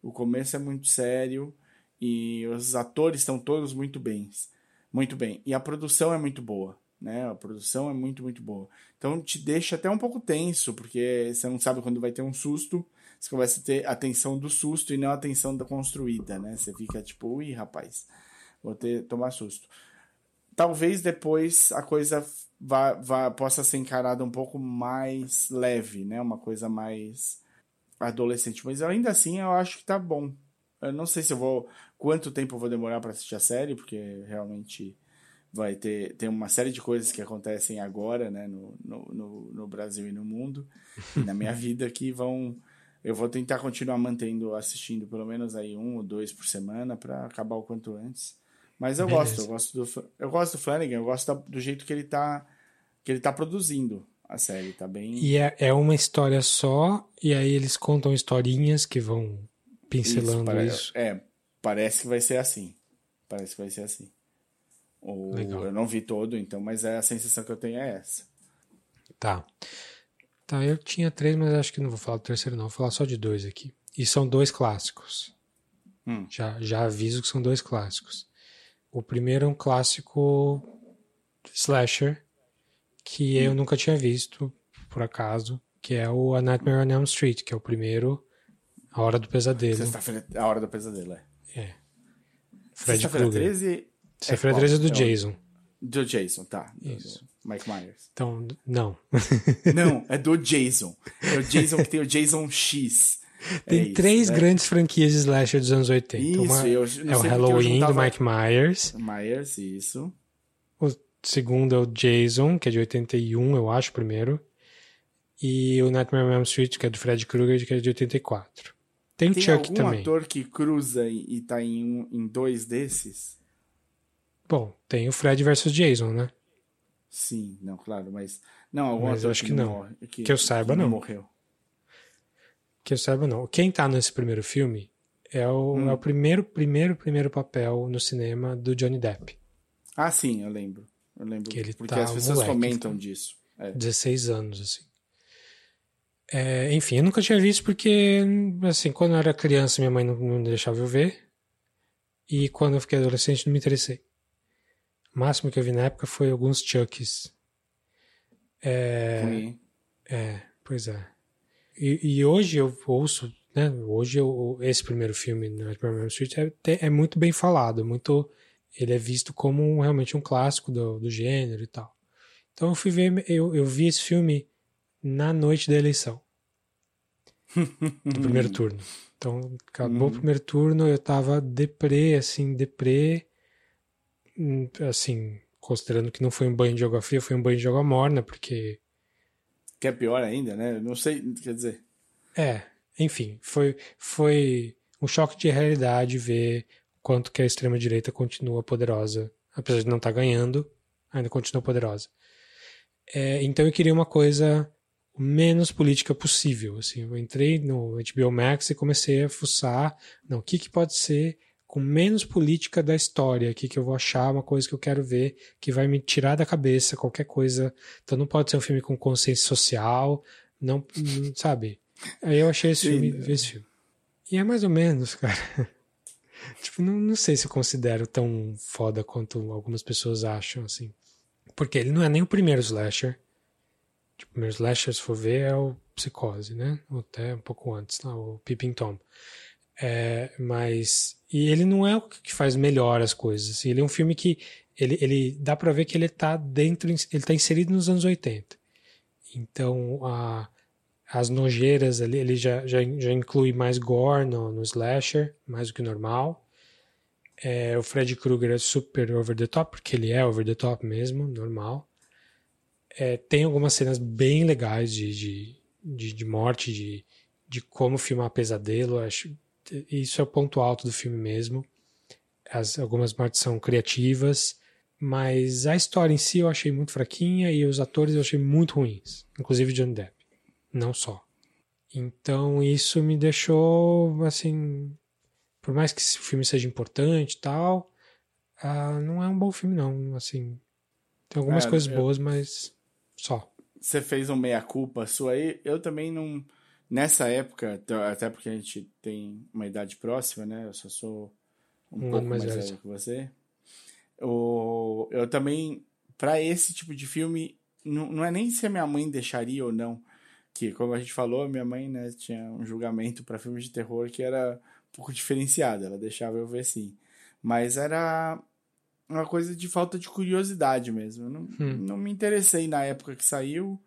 O começo é muito sério e os atores estão todos muito bem, muito bem. E a produção é muito boa, né? A produção é muito muito boa. Então te deixa até um pouco tenso porque você não sabe quando vai ter um susto. Você começa a ter a tensão do susto e não a tensão da construída, né? Você fica tipo, ui, rapaz, vou ter tomar susto. Talvez depois a coisa vá, vá, possa ser encarada um pouco mais leve, né? Uma coisa mais adolescente. Mas ainda assim eu acho que tá bom. Eu não sei se eu vou. Quanto tempo eu vou demorar para assistir a série, porque realmente vai ter tem uma série de coisas que acontecem agora, né, no, no, no Brasil e no mundo, e na minha *laughs* vida que vão. Eu vou tentar continuar mantendo, assistindo pelo menos aí um ou dois por semana para acabar o quanto antes. Mas eu Beleza. gosto, eu gosto do eu gosto do Flanagan, eu gosto do jeito que ele tá que ele tá produzindo a série, tá bem. E é, é uma história só e aí eles contam historinhas que vão pincelando isso. Isso. É, parece que vai ser assim. Parece que vai ser assim. Ou Legal. eu não vi todo, então, mas é a sensação que eu tenho é essa. Tá. Tá, eu tinha três, mas acho que não vou falar do terceiro, não. Vou falar só de dois aqui. E são dois clássicos. Hum. Já, já aviso que são dois clássicos. O primeiro é um clássico slasher que hum. eu nunca tinha visto, por acaso, que é o A Nightmare on Elm Street, que é o primeiro, A Hora do Pesadelo. A Hora do Pesadelo, é. É. Fred Krueger. 13 Sexta-feira é 13 é do é Jason. Do Jason, tá. Isso. Mike Myers. Então, não. *laughs* não, é do Jason. É o Jason que tem o Jason X. Tem é três isso, né? grandes franquias de slasher dos anos 80. Isso, Uma eu é o Halloween do Mike Myers. Myers, isso. O segundo é o Jason, que é de 81, eu acho, primeiro. E o Nightmare on Elm Street, que é do Fred Krueger, que é de 84. Tem, Tem o Chuck também. Tem ator que cruza e, e tá em, um, em dois desses? Bom, tem o Fred versus Jason, né? Sim, não, claro, mas. Não, algum mas ator acho que, que não. Morre, que, que eu saiba, que não. morreu. Que eu saiba, não. Quem tá nesse primeiro filme é o, hum. é o primeiro, primeiro, primeiro papel no cinema do Johnny Depp. Ah, sim, eu lembro. Eu lembro. Que ele porque tá as pessoas moleque, comentam disso. É. 16 anos, assim. É, enfim, eu nunca tinha visto porque, assim, quando eu era criança, minha mãe não, não deixava eu ver. E quando eu fiquei adolescente, não me interessei. O máximo que eu vi na época foi alguns Chucks. É, é pois é. E, e, hoje eu ouço, né? Hoje eu, esse primeiro filme, Nightmare on Street, é, é, muito bem falado, muito. Ele é visto como realmente um clássico do, do gênero e tal. Então eu fui ver, eu, eu vi esse filme na noite da eleição. do primeiro *laughs* turno. Então, acabou o uhum. primeiro turno, eu tava deprê, assim, deprê, assim, considerando que não foi um banho de água fria, foi um banho de água morna, porque... Que é pior ainda, né? Não sei, quer dizer... É, enfim, foi, foi um choque de realidade ver quanto que a extrema-direita continua poderosa, apesar de não estar tá ganhando, ainda continua poderosa. É, então eu queria uma coisa menos política possível. Assim, eu entrei no HBO Max e comecei a fuçar, não, o que, que pode ser com menos política da história, o que, eu vou achar, uma coisa que eu quero ver, que vai me tirar da cabeça qualquer coisa. Então não pode ser um filme com consciência social, não, sabe? Aí eu achei esse Sim, filme, vi esse filme. E é mais ou menos, *laughs* cara. tipo, não, não sei se eu considero tão foda quanto algumas pessoas acham, assim. Porque ele não é nem o primeiro slasher, Tipo, meus slasher, se for ver, é o Psicose, né? Ou até um pouco antes, lá, o Peeping Tom. É, mas. E ele não é o que faz melhor as coisas. Assim, ele é um filme que. Ele, ele dá pra ver que ele tá dentro. Ele tá inserido nos anos 80. Então, a, as nojeiras ali, ele já, já, já inclui mais gore no, no slasher, mais do que normal. É, o Fred Krueger é super over the top, porque ele é over the top mesmo, normal. É, tem algumas cenas bem legais de, de, de, de morte, de, de como filmar pesadelo. Acho isso é o ponto alto do filme mesmo. As, algumas mortes são criativas, mas a história em si eu achei muito fraquinha e os atores eu achei muito ruins, inclusive Johnny Depp, não só. Então isso me deixou assim, por mais que o filme seja importante e tal, uh, não é um bom filme não, assim. Tem algumas é, coisas eu... boas, mas só. Você fez um meia culpa sua aí, eu também não nessa época, até porque a gente tem uma idade próxima, né? Eu só sou um, um pouco mais, velho que você. O, eu também, para esse tipo de filme, não, não é nem se a minha mãe deixaria ou não. Que, como a gente falou, minha mãe né, tinha um julgamento para filmes de terror que era um pouco diferenciado. Ela deixava eu ver sim. Mas era uma coisa de falta de curiosidade mesmo. Eu não, hum. não me interessei na época que saiu.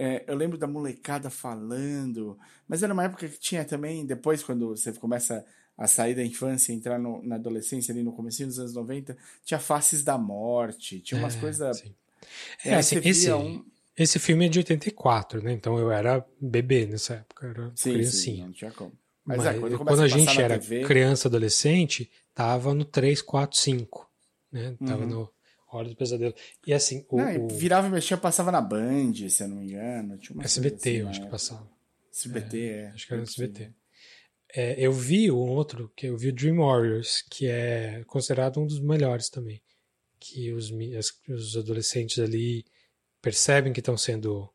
É, eu lembro da molecada falando, mas era uma época que tinha também, depois, quando você começa a sair da infância, entrar no, na adolescência, ali no começo dos anos 90, tinha Faces da Morte, tinha umas é, coisas. É, assim, esse, um... esse filme é de 84, né? Então eu era bebê nessa época, era sim, criancinha. Sim, não tinha como. Mas, é, Mas é, quando, quando, a gente era TV... criança, adolescente, tava no 3, 4, 5. Né? Tava uhum. no Hora do Pesadelo. E assim. O, não, o... Virava e mexia, passava na Band, se eu não me engano. Tinha SBT, assim, eu acho que passava. SBT, é. é acho que era no SBT. É, eu vi o outro, que eu vi o Dream Warriors, que é considerado um dos melhores também. Que os, os adolescentes ali percebem que estão sendo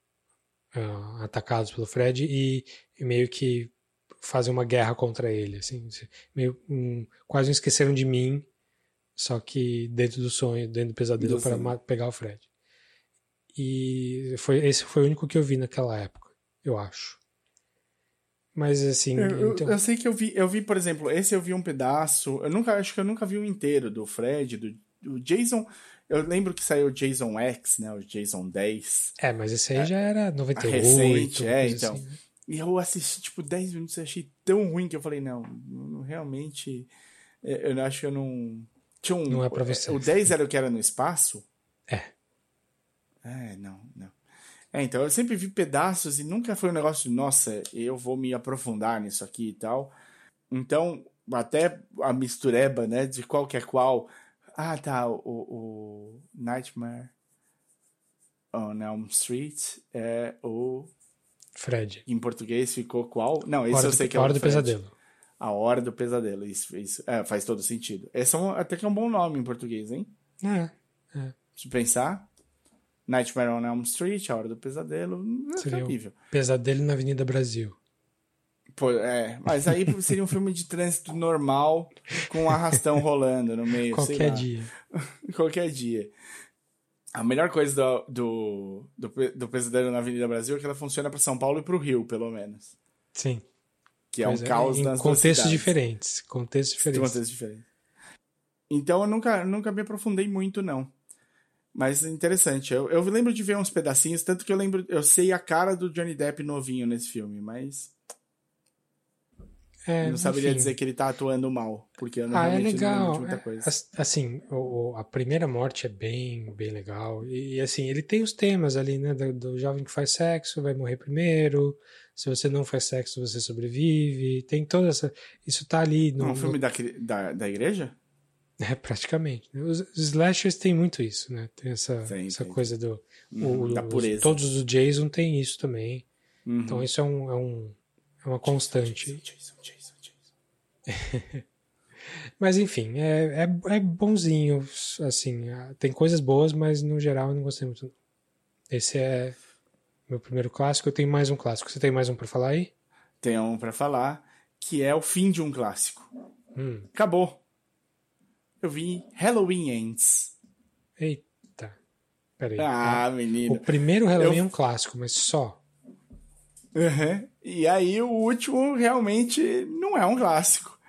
uh, atacados pelo Fred e, e, meio que fazem uma guerra contra ele. Assim, meio, um, quase esqueceram de mim, só que dentro do sonho, dentro do pesadelo, para pegar o Fred. E foi, esse foi o único que eu vi naquela época, eu acho. Mas assim. Eu, então... eu, sei que eu vi, eu vi, por exemplo, esse eu vi um pedaço. Eu nunca acho que eu nunca vi o inteiro do Fred, do, do Jason. Eu lembro que saiu o Jason X, né? O Jason 10. É, mas esse aí é, já era 98. Recente, é, então. Assim, né? E eu assisti, tipo, 10 minutos e achei tão ruim que eu falei, não, realmente. É, eu acho que eu não. Tinha um, não é pra você. O 10 era o que era no espaço? É. É, não, não. É, então eu sempre vi pedaços e nunca foi um negócio de, nossa, eu vou me aprofundar nisso aqui e tal. Então, até a mistureba, né, de qual que é qual. Ah, tá, o, o Nightmare on Elm Street é o... Fred. Em português ficou qual? Não, esse Hora eu sei do, que é o Hora do Pesadelo. A Hora do Pesadelo, isso, isso. É, faz todo sentido. Esse é um, até que é um bom nome em português, hein? É, é. Se pensar... Nightmare on Elm Street, A Hora do Pesadelo, é seria horrível. Pesadelo na Avenida Brasil. Pô, é, mas aí seria um filme de trânsito normal com um arrastão rolando no meio. Qualquer dia. *laughs* Qualquer dia. A melhor coisa do, do, do, do, Pesadelo na Avenida Brasil é que ela funciona para São Paulo e para o Rio, pelo menos. Sim. Que é um é, caos em nas contextos diferentes. Contextos diferentes. Contextos diferentes. Então eu nunca, nunca me aprofundei muito, não. Mas interessante. Eu, eu lembro de ver uns pedacinhos, tanto que eu lembro, eu sei a cara do Johnny Depp novinho nesse filme, mas. É, não saberia enfim. dizer que ele tá atuando mal, porque eu não, ah, é legal. muita é, coisa. É, assim, o, a primeira morte é bem, bem legal. E, assim, ele tem os temas ali, né? Do, do, jovem que faz sexo, vai morrer primeiro. Se você não faz sexo, você sobrevive. Tem toda essa. Isso tá ali no. É um filme no... Da, da, da igreja? É, praticamente. Os, slashers têm muito isso, né? Tem essa, sim, essa coisa do. Uhum, o, da pureza. Os, todos os Jason têm isso também. Uhum. Então isso é, um, é, um, é uma constante. Jason, Jason, Jason, *laughs* mas enfim, é, é, é, bonzinho, assim. Tem coisas boas, mas no geral eu não gostei muito. Esse é meu primeiro clássico. Eu tenho mais um clássico. Você tem mais um para falar aí? Tem um para falar, que é o fim de um clássico. Hum. Acabou eu vi Halloween Ends. Eita. Peraí. Ah, menino. O primeiro Halloween eu... é um clássico, mas só. Uhum. E aí o último realmente não é um clássico.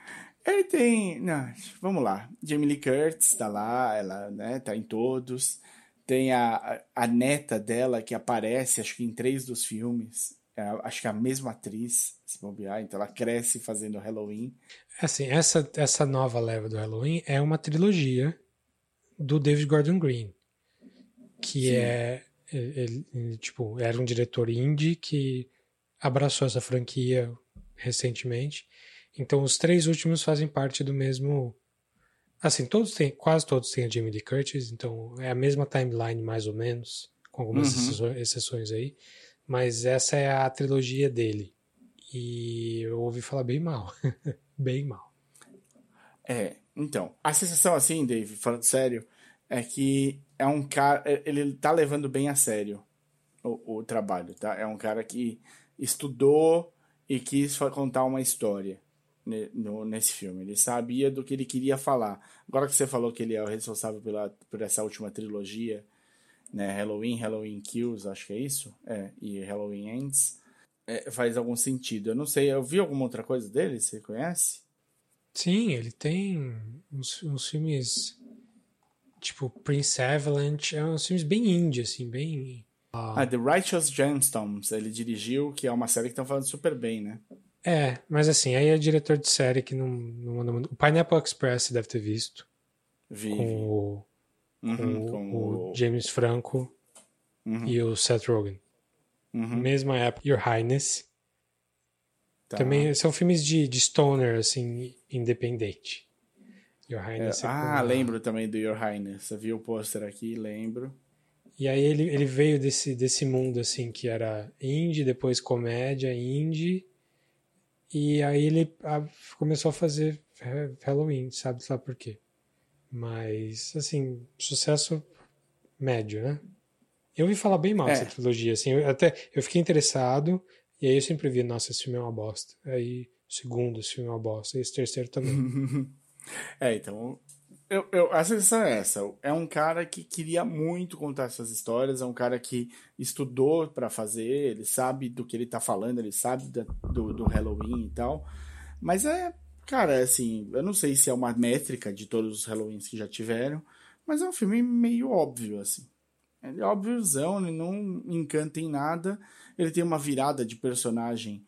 Ele tem. Não, vamos lá. Jamie Lee Curtis tá lá, ela né, tá em todos. Tem a, a neta dela que aparece, acho que em três dos filmes. É, acho que é a mesma atriz, se bobear, então ela cresce fazendo Halloween. Assim, essa, essa nova leva do Halloween é uma trilogia do David Gordon Green, que é, Ele, ele, tipo, era um diretor indie que abraçou essa franquia recentemente. Então, os três últimos fazem parte do mesmo. Assim, todos têm, quase todos têm a Jamie Lee Curtis, então é a mesma timeline, mais ou menos, com algumas uhum. exceções aí. Mas essa é a trilogia dele. E eu ouvi falar bem mal. *laughs* bem mal. É, então. A sensação, assim, Dave, falando sério, é que é um cara. É, ele tá levando bem a sério o, o trabalho, tá? É um cara que estudou e quis contar uma história no, nesse filme. Ele sabia do que ele queria falar. Agora que você falou que ele é o responsável pela, por essa última trilogia, né? Halloween, Halloween Kills, acho que é isso? É, e Halloween Ends. É, faz algum sentido. Eu não sei, eu vi alguma outra coisa dele? Você conhece? Sim, ele tem uns, uns filmes tipo Prince Avalanche, é uns filmes bem indie, assim, bem ah, The Righteous Gemstones, ele dirigiu, que é uma série que estão falando super bem, né? É, mas assim, aí é diretor de série que não, não manda muito. O Pineapple Express deve ter visto. Vi. Com, o, uhum, com, com o, o, James Franco uhum. e o Seth Rogen. Uhum. Mesma época, Your Highness. Tá. Também são filmes de, de stoner, assim, independente. Your Highness. É, é ah, lembro também do Your Highness. Eu vi o pôster aqui, lembro. E aí ele, ele veio desse, desse mundo, assim, que era indie, depois comédia, indie. E aí ele a, começou a fazer Halloween, sabe lá por quê. Mas, assim, sucesso médio, né? Eu ouvi falar bem mal é. dessa trilogia, assim, eu, até eu fiquei interessado, e aí eu sempre vi, nossa, esse filme é uma bosta. Aí, o segundo, esse filme é uma bosta, e esse terceiro também. *laughs* é, então, eu, eu, a sensação é essa. É um cara que queria muito contar essas histórias, é um cara que estudou para fazer, ele sabe do que ele tá falando, ele sabe da, do, do Halloween e tal. Mas é, cara, assim, eu não sei se é uma métrica de todos os Halloweens que já tiveram, mas é um filme meio óbvio, assim. Ele é óbviozão, ele não encanta em nada. Ele tem uma virada de personagem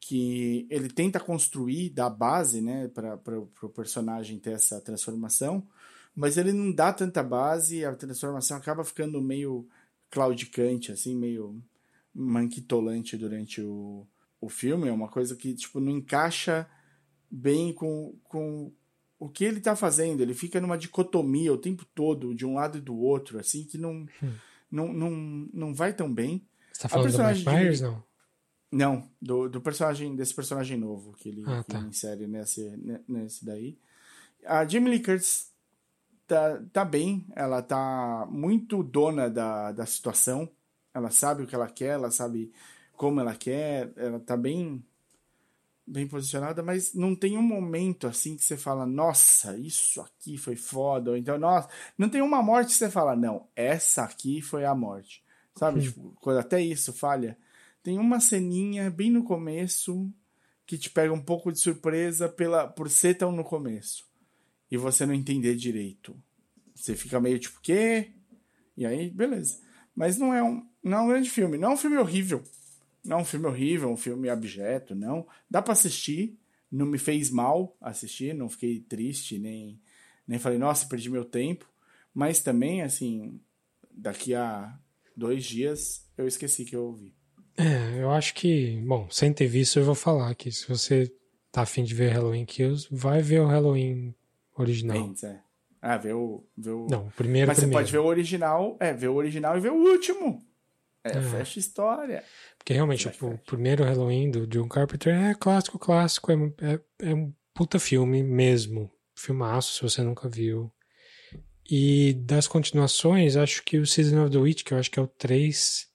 que ele tenta construir da base, né, para o personagem ter essa transformação, mas ele não dá tanta base, a transformação acaba ficando meio claudicante, assim, meio manquitolante durante o, o filme, é uma coisa que, tipo, não encaixa bem com, com o que ele está fazendo, ele fica numa dicotomia o tempo todo, de um lado e do outro, assim, que não, hum. não, não, não vai tão bem. Você tá falando do Mike Myers, de... não? Não, do, do personagem, desse personagem novo que ele, ah, tá. insere nesse, nesse daí. A Jamie Lee Curtis tá, tá bem, ela tá muito dona da, da situação, ela sabe o que ela quer, ela sabe como ela quer, ela tá bem bem posicionada, mas não tem um momento assim que você fala, nossa, isso aqui foi foda, ou então, nossa, não tem uma morte que você fala, não, essa aqui foi a morte, sabe? Tipo, quando até isso falha, tem uma ceninha bem no começo que te pega um pouco de surpresa pela por ser tão no começo e você não entender direito. Você fica meio tipo, quê? E aí, beleza. Mas não é um, não é um grande filme. Não é um filme horrível. Não é um filme horrível, um filme abjeto, não. Dá para assistir. Não me fez mal assistir, não fiquei triste, nem, nem falei, nossa, perdi meu tempo. Mas também, assim, daqui a dois dias eu esqueci que eu ouvi. É, eu acho que, bom, sem ter visto, eu vou falar que se você tá afim de ver Halloween Kills, vai ver o Halloween original. é. Ah, ver o, ver o. Não, o primeiro. Mas primeiro. você pode ver o original, é, ver o original e ver o último. É, é. fecha história. Porque realmente o, o, primeiro Halloween do John Carpenter é clássico, clássico, é, é, é um puta filme mesmo. Filmaço, se você nunca viu. E das continuações, acho que o Season of the Witch, que eu acho que é o 3,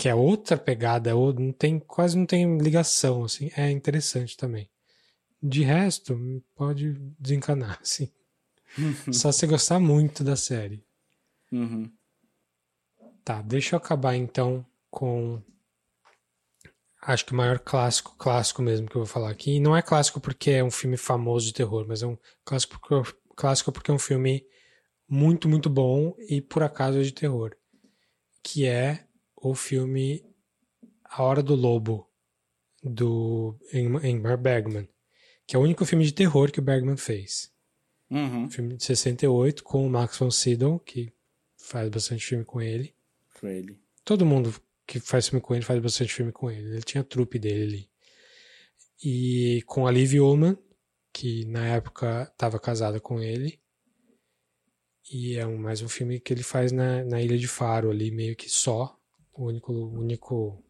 que é outra pegada, ou não tem, quase não tem ligação, assim, é interessante também. De resto, pode desencanar, *laughs* assim. Só se gostar muito da série. Uhum. Tá, deixa eu acabar então com. Acho que o maior clássico, clássico mesmo que eu vou falar aqui. E não é clássico porque é um filme famoso de terror, mas é um clássico porque, clássico porque é um filme muito, muito bom e por acaso é de terror. Que é o filme A Hora do Lobo, do Ingmar Bergman, que é o único filme de terror que o Bergman fez. Uhum. Filme de 68, com o Max von Sydow, que faz bastante filme com ele. com ele. Todo mundo que faz filme com ele faz bastante filme com ele. Ele tinha a trupe dele ali. E com a Liv Ullman, que na época estava casada com ele. E é um, mais um filme que ele faz na, na Ilha de Faro ali, meio que só. O único, único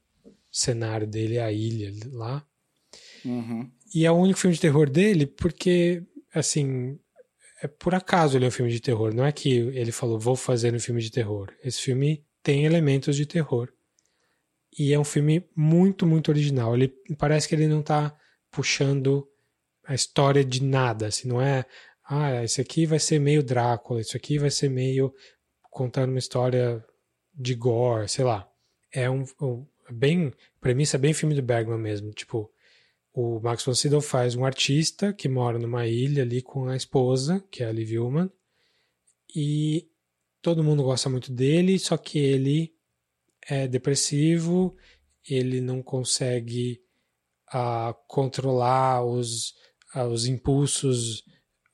cenário dele é a ilha lá. Uhum. E é o único filme de terror dele porque, assim, é por acaso ele é um filme de terror. Não é que ele falou, vou fazer um filme de terror. Esse filme tem elementos de terror. E é um filme muito, muito original. Ele parece que ele não está puxando a história de nada. Assim, não é, ah, esse aqui vai ser meio Drácula, isso aqui vai ser meio contando uma história de gore, sei lá. É um, um bem, premissa bem filme do Bergman mesmo. Tipo, o Max von Sydow faz um artista que mora numa ilha ali com a esposa, que é a Liv Ullmann, e todo mundo gosta muito dele, só que ele é depressivo, ele não consegue uh, controlar os, uh, os impulsos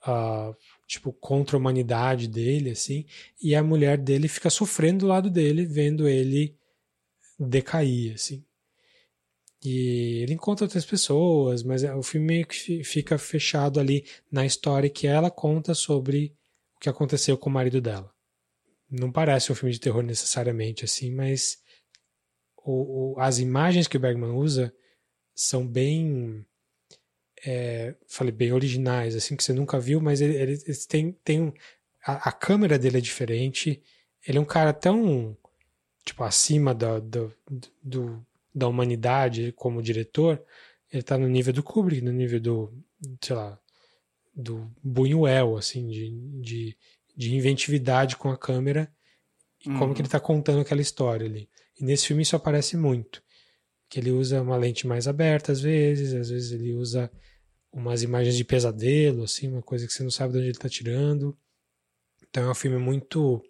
uh, tipo contra a humanidade dele, assim, e a mulher dele fica sofrendo do lado dele, vendo ele decair, assim. E ele encontra outras pessoas, mas é, o filme meio que fica fechado ali na história que ela conta sobre o que aconteceu com o marido dela. Não parece um filme de terror necessariamente assim, mas o, o, as imagens que o Bergman usa são bem é, falei bem originais, assim que você nunca viu, mas ele, ele, tem, tem um, a, a, câmera dele é diferente. Ele é um cara tão tipo acima da, do, do da humanidade como diretor, ele está no nível do Kubrick, no nível do, sei lá, do Buñuel, assim, de, de, de inventividade com a câmera e uhum. como que ele está contando aquela história ali. E nesse filme isso aparece muito, que ele usa uma lente mais aberta às vezes, às vezes ele usa umas imagens de pesadelo, assim, uma coisa que você não sabe de onde ele está tirando. Então é um filme muito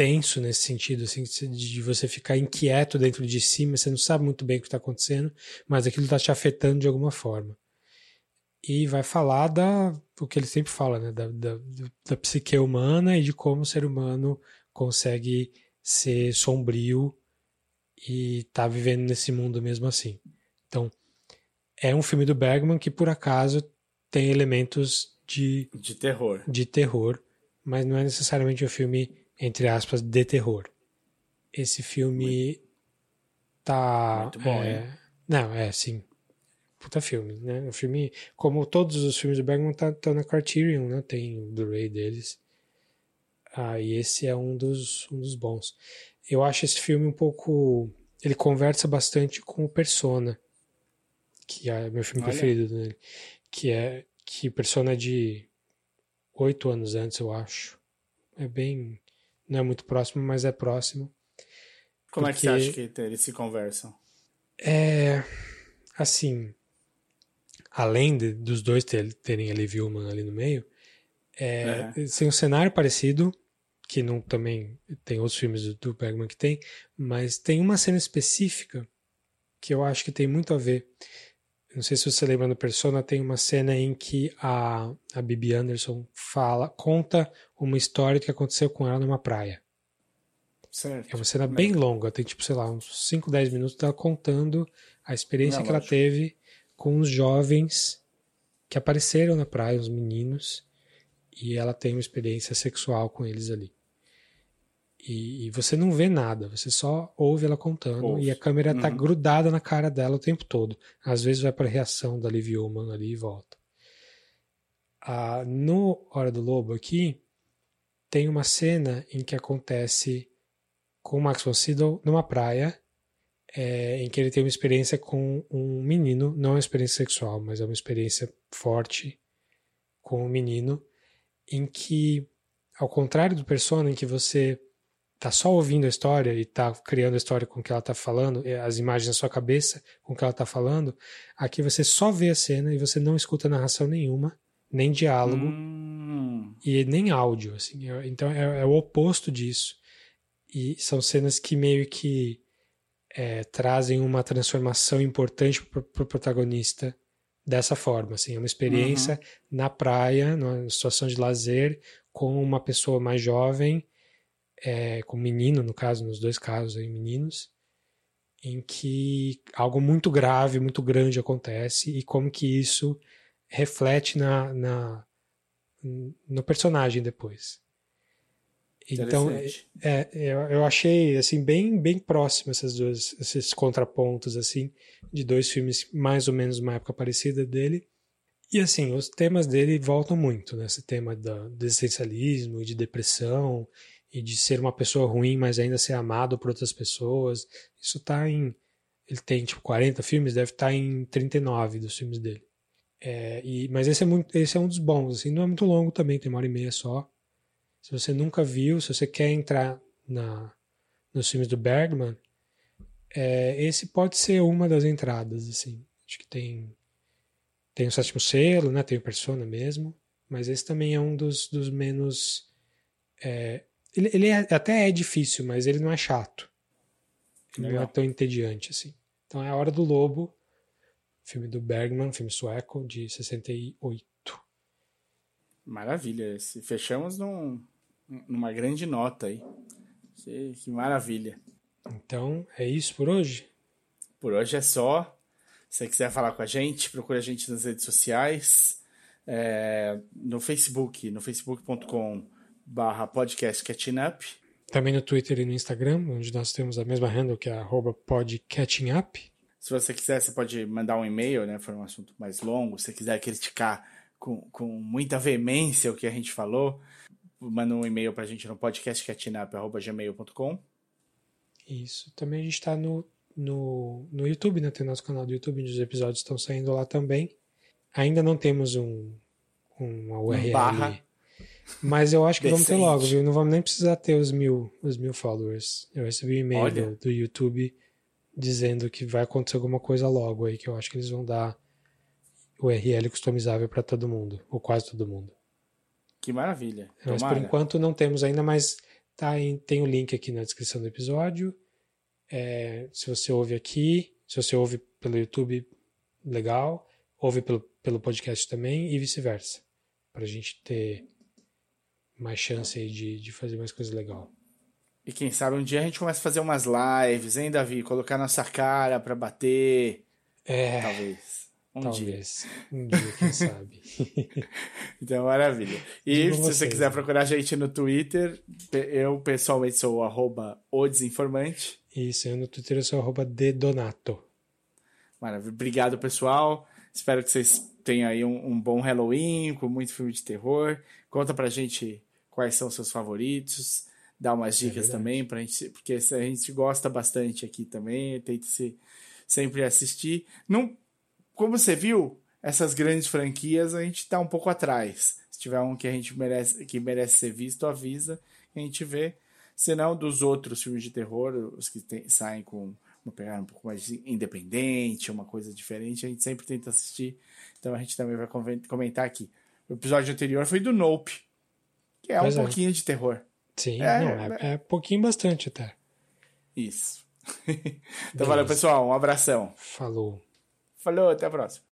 tenso nesse sentido, assim, de você ficar inquieto dentro de si, mas você não sabe muito bem o que está acontecendo, mas aquilo está te afetando de alguma forma. E vai falar da o que ele sempre fala, né, da, da, da psique humana e de como o ser humano consegue ser sombrio e tá vivendo nesse mundo mesmo assim. Então, é um filme do Bergman que por acaso tem elementos de de terror. De terror, mas não é necessariamente um filme entre aspas, de terror. Esse filme muito, tá. Muito bom, é, hein? Não, é, sim. Puta filme, né? O filme, como todos os filmes do Bergman, tá, tá na Criterion, né? Tem o Blu-ray deles. Ah, e esse é um dos, um dos bons. Eu acho esse filme um pouco. Ele conversa bastante com o Persona, que é meu filme Olha. preferido dele. Que é. Que Persona é de oito anos antes, eu acho. É bem não é muito próximo, mas é próximo. Como é que você acha que eles se conversam? É. Assim. Além de, dos dois ter, terem a Liv Ullman ali no meio, é, é. tem um cenário parecido, que não também tem outros filmes do, do Bergman que tem, mas tem uma cena específica que eu acho que tem muito a ver. Não sei se você lembra no Persona, tem uma cena em que a, a Bibi Anderson fala, conta uma história que aconteceu com ela numa praia. Certo. É uma cena bem longa, tem tipo, sei lá, uns 5, 10 minutos dela contando a experiência Não, que lógico. ela teve com os jovens que apareceram na praia, os meninos, e ela tem uma experiência sexual com eles ali. E, e, você não vê nada, você só ouve ela contando ouve. e a câmera tá uhum. grudada na cara dela o tempo todo. Às vezes vai para a reação da Liv Ullman ali e volta. Ah, no Hora do Lobo aqui, tem uma cena em que acontece com o Max von Sydow numa praia, é, em que ele tem uma experiência com um menino, não é uma experiência sexual, mas é uma experiência forte com um menino, em que, ao contrário do Persona, em que você tá só ouvindo a história e tá criando a história com o que ela tá falando, as imagens na sua cabeça com o que ela tá falando, aqui você só vê a cena e você não escuta narração nenhuma, nem diálogo hum. e nem áudio, assim. Então é, é, o oposto disso. E são cenas que meio que é, trazem uma transformação importante para o pro protagonista dessa forma, assim, é uma experiência uhum. na praia, numa situação de lazer, com uma pessoa mais jovem é, com menino, no caso, nos dois casos aí, meninos, em que algo muito grave, muito grande acontece e como que isso reflete na, na no personagem depois. Então, é, é, eu, eu achei assim bem bem próximo essas duas esses contrapontos assim de dois filmes mais ou menos uma época parecida dele. E assim, os temas dele voltam muito, né? Esse tema da, do existencialismo e de depressão e de ser uma pessoa ruim, mas ainda ser amado por outras pessoas. Isso tá em ele tem tipo 40 filmes, deve estar tá em 39 dos filmes dele. É, e, mas esse é, muito, esse é um dos bons, assim, não é muito longo também, tem uma hora e meia só. Se você nunca viu, se você quer entrar na, nos filmes do Bergman, é, esse pode ser uma das entradas, assim. Acho que tem tem o sétimo selo, né? Tem o Persona mesmo, mas esse também é um dos, dos menos é, ele, ele é, até é difícil, mas ele não é chato. Ele Legal. não é tão entediante assim. Então é a Hora do Lobo, filme do Bergman, filme sueco de 68. Maravilha. esse. Fechamos num, numa grande nota aí. Que, que maravilha. Então, é isso por hoje? Por hoje é só. Se você quiser falar com a gente, procure a gente nas redes sociais. É, no Facebook, no facebook.com barra podcast catchingup. Também no Twitter e no Instagram, onde nós temos a mesma handle que é arroba podcatchingup. Se você quiser, você pode mandar um e-mail, né? For um assunto mais longo. Se você quiser criticar com, com muita veemência o que a gente falou, manda um e-mail para a gente no podcastcatchingup.gmail.com. Isso. Também a gente está no, no, no YouTube, né? Tem nosso canal do YouTube, onde os episódios estão saindo lá também. Ainda não temos um, uma URL. Um barra. Mas eu acho que Decente. vamos ter logo, viu? Não vamos nem precisar ter os mil, os mil followers. Eu recebi um e-mail do, do, YouTube dizendo que vai acontecer alguma coisa logo aí, que eu acho que eles vão dar URL customizável para todo mundo, ou quase todo mundo. Que maravilha. Mas por enquanto não temos ainda, mas tá em, tem o link aqui na descrição do episódio. É, se você ouve aqui, se você ouve pelo YouTube, legal. Ouve pelo, pelo podcast também e vice-versa. Para a gente ter mais chance aí de, de fazer mais coisa legal. E quem sabe um dia a gente começa a fazer umas lives, hein, Davi? Colocar nossa cara para bater. É. Talvez. Um Talvez. dia. Um dia, quem sabe. *laughs* então, maravilha. E se você quiser procurar a gente no Twitter, eu pessoalmente sou o arroba o desinformante. Isso, eu no Twitter eu sou o arroba dedonato. Maravilha. Obrigado, pessoal. Espero que vocês tenham aí um, um, bom Halloween, com muito filme de terror. Conta pra gente quais são seus favoritos. Dá umas é dicas é também, pra gente, porque a gente gosta bastante aqui também. Tenta se sempre assistir. Não como você viu, essas grandes franquias a gente está um pouco atrás. Se tiver um que a gente merece, que merece ser visto, avisa, a gente vê. Senão, dos outros filmes de terror, os que tem, saem com uma pegada um pouco mais independente, uma coisa diferente, a gente sempre tenta assistir. Então a gente também vai comentar aqui. O episódio anterior foi do Nope, que é pois um é. pouquinho de terror. Sim, é, não, é, é, é pouquinho bastante até. Isso. *laughs* então Beleza. valeu, pessoal. Um abração. Falou. Falou, até a próxima.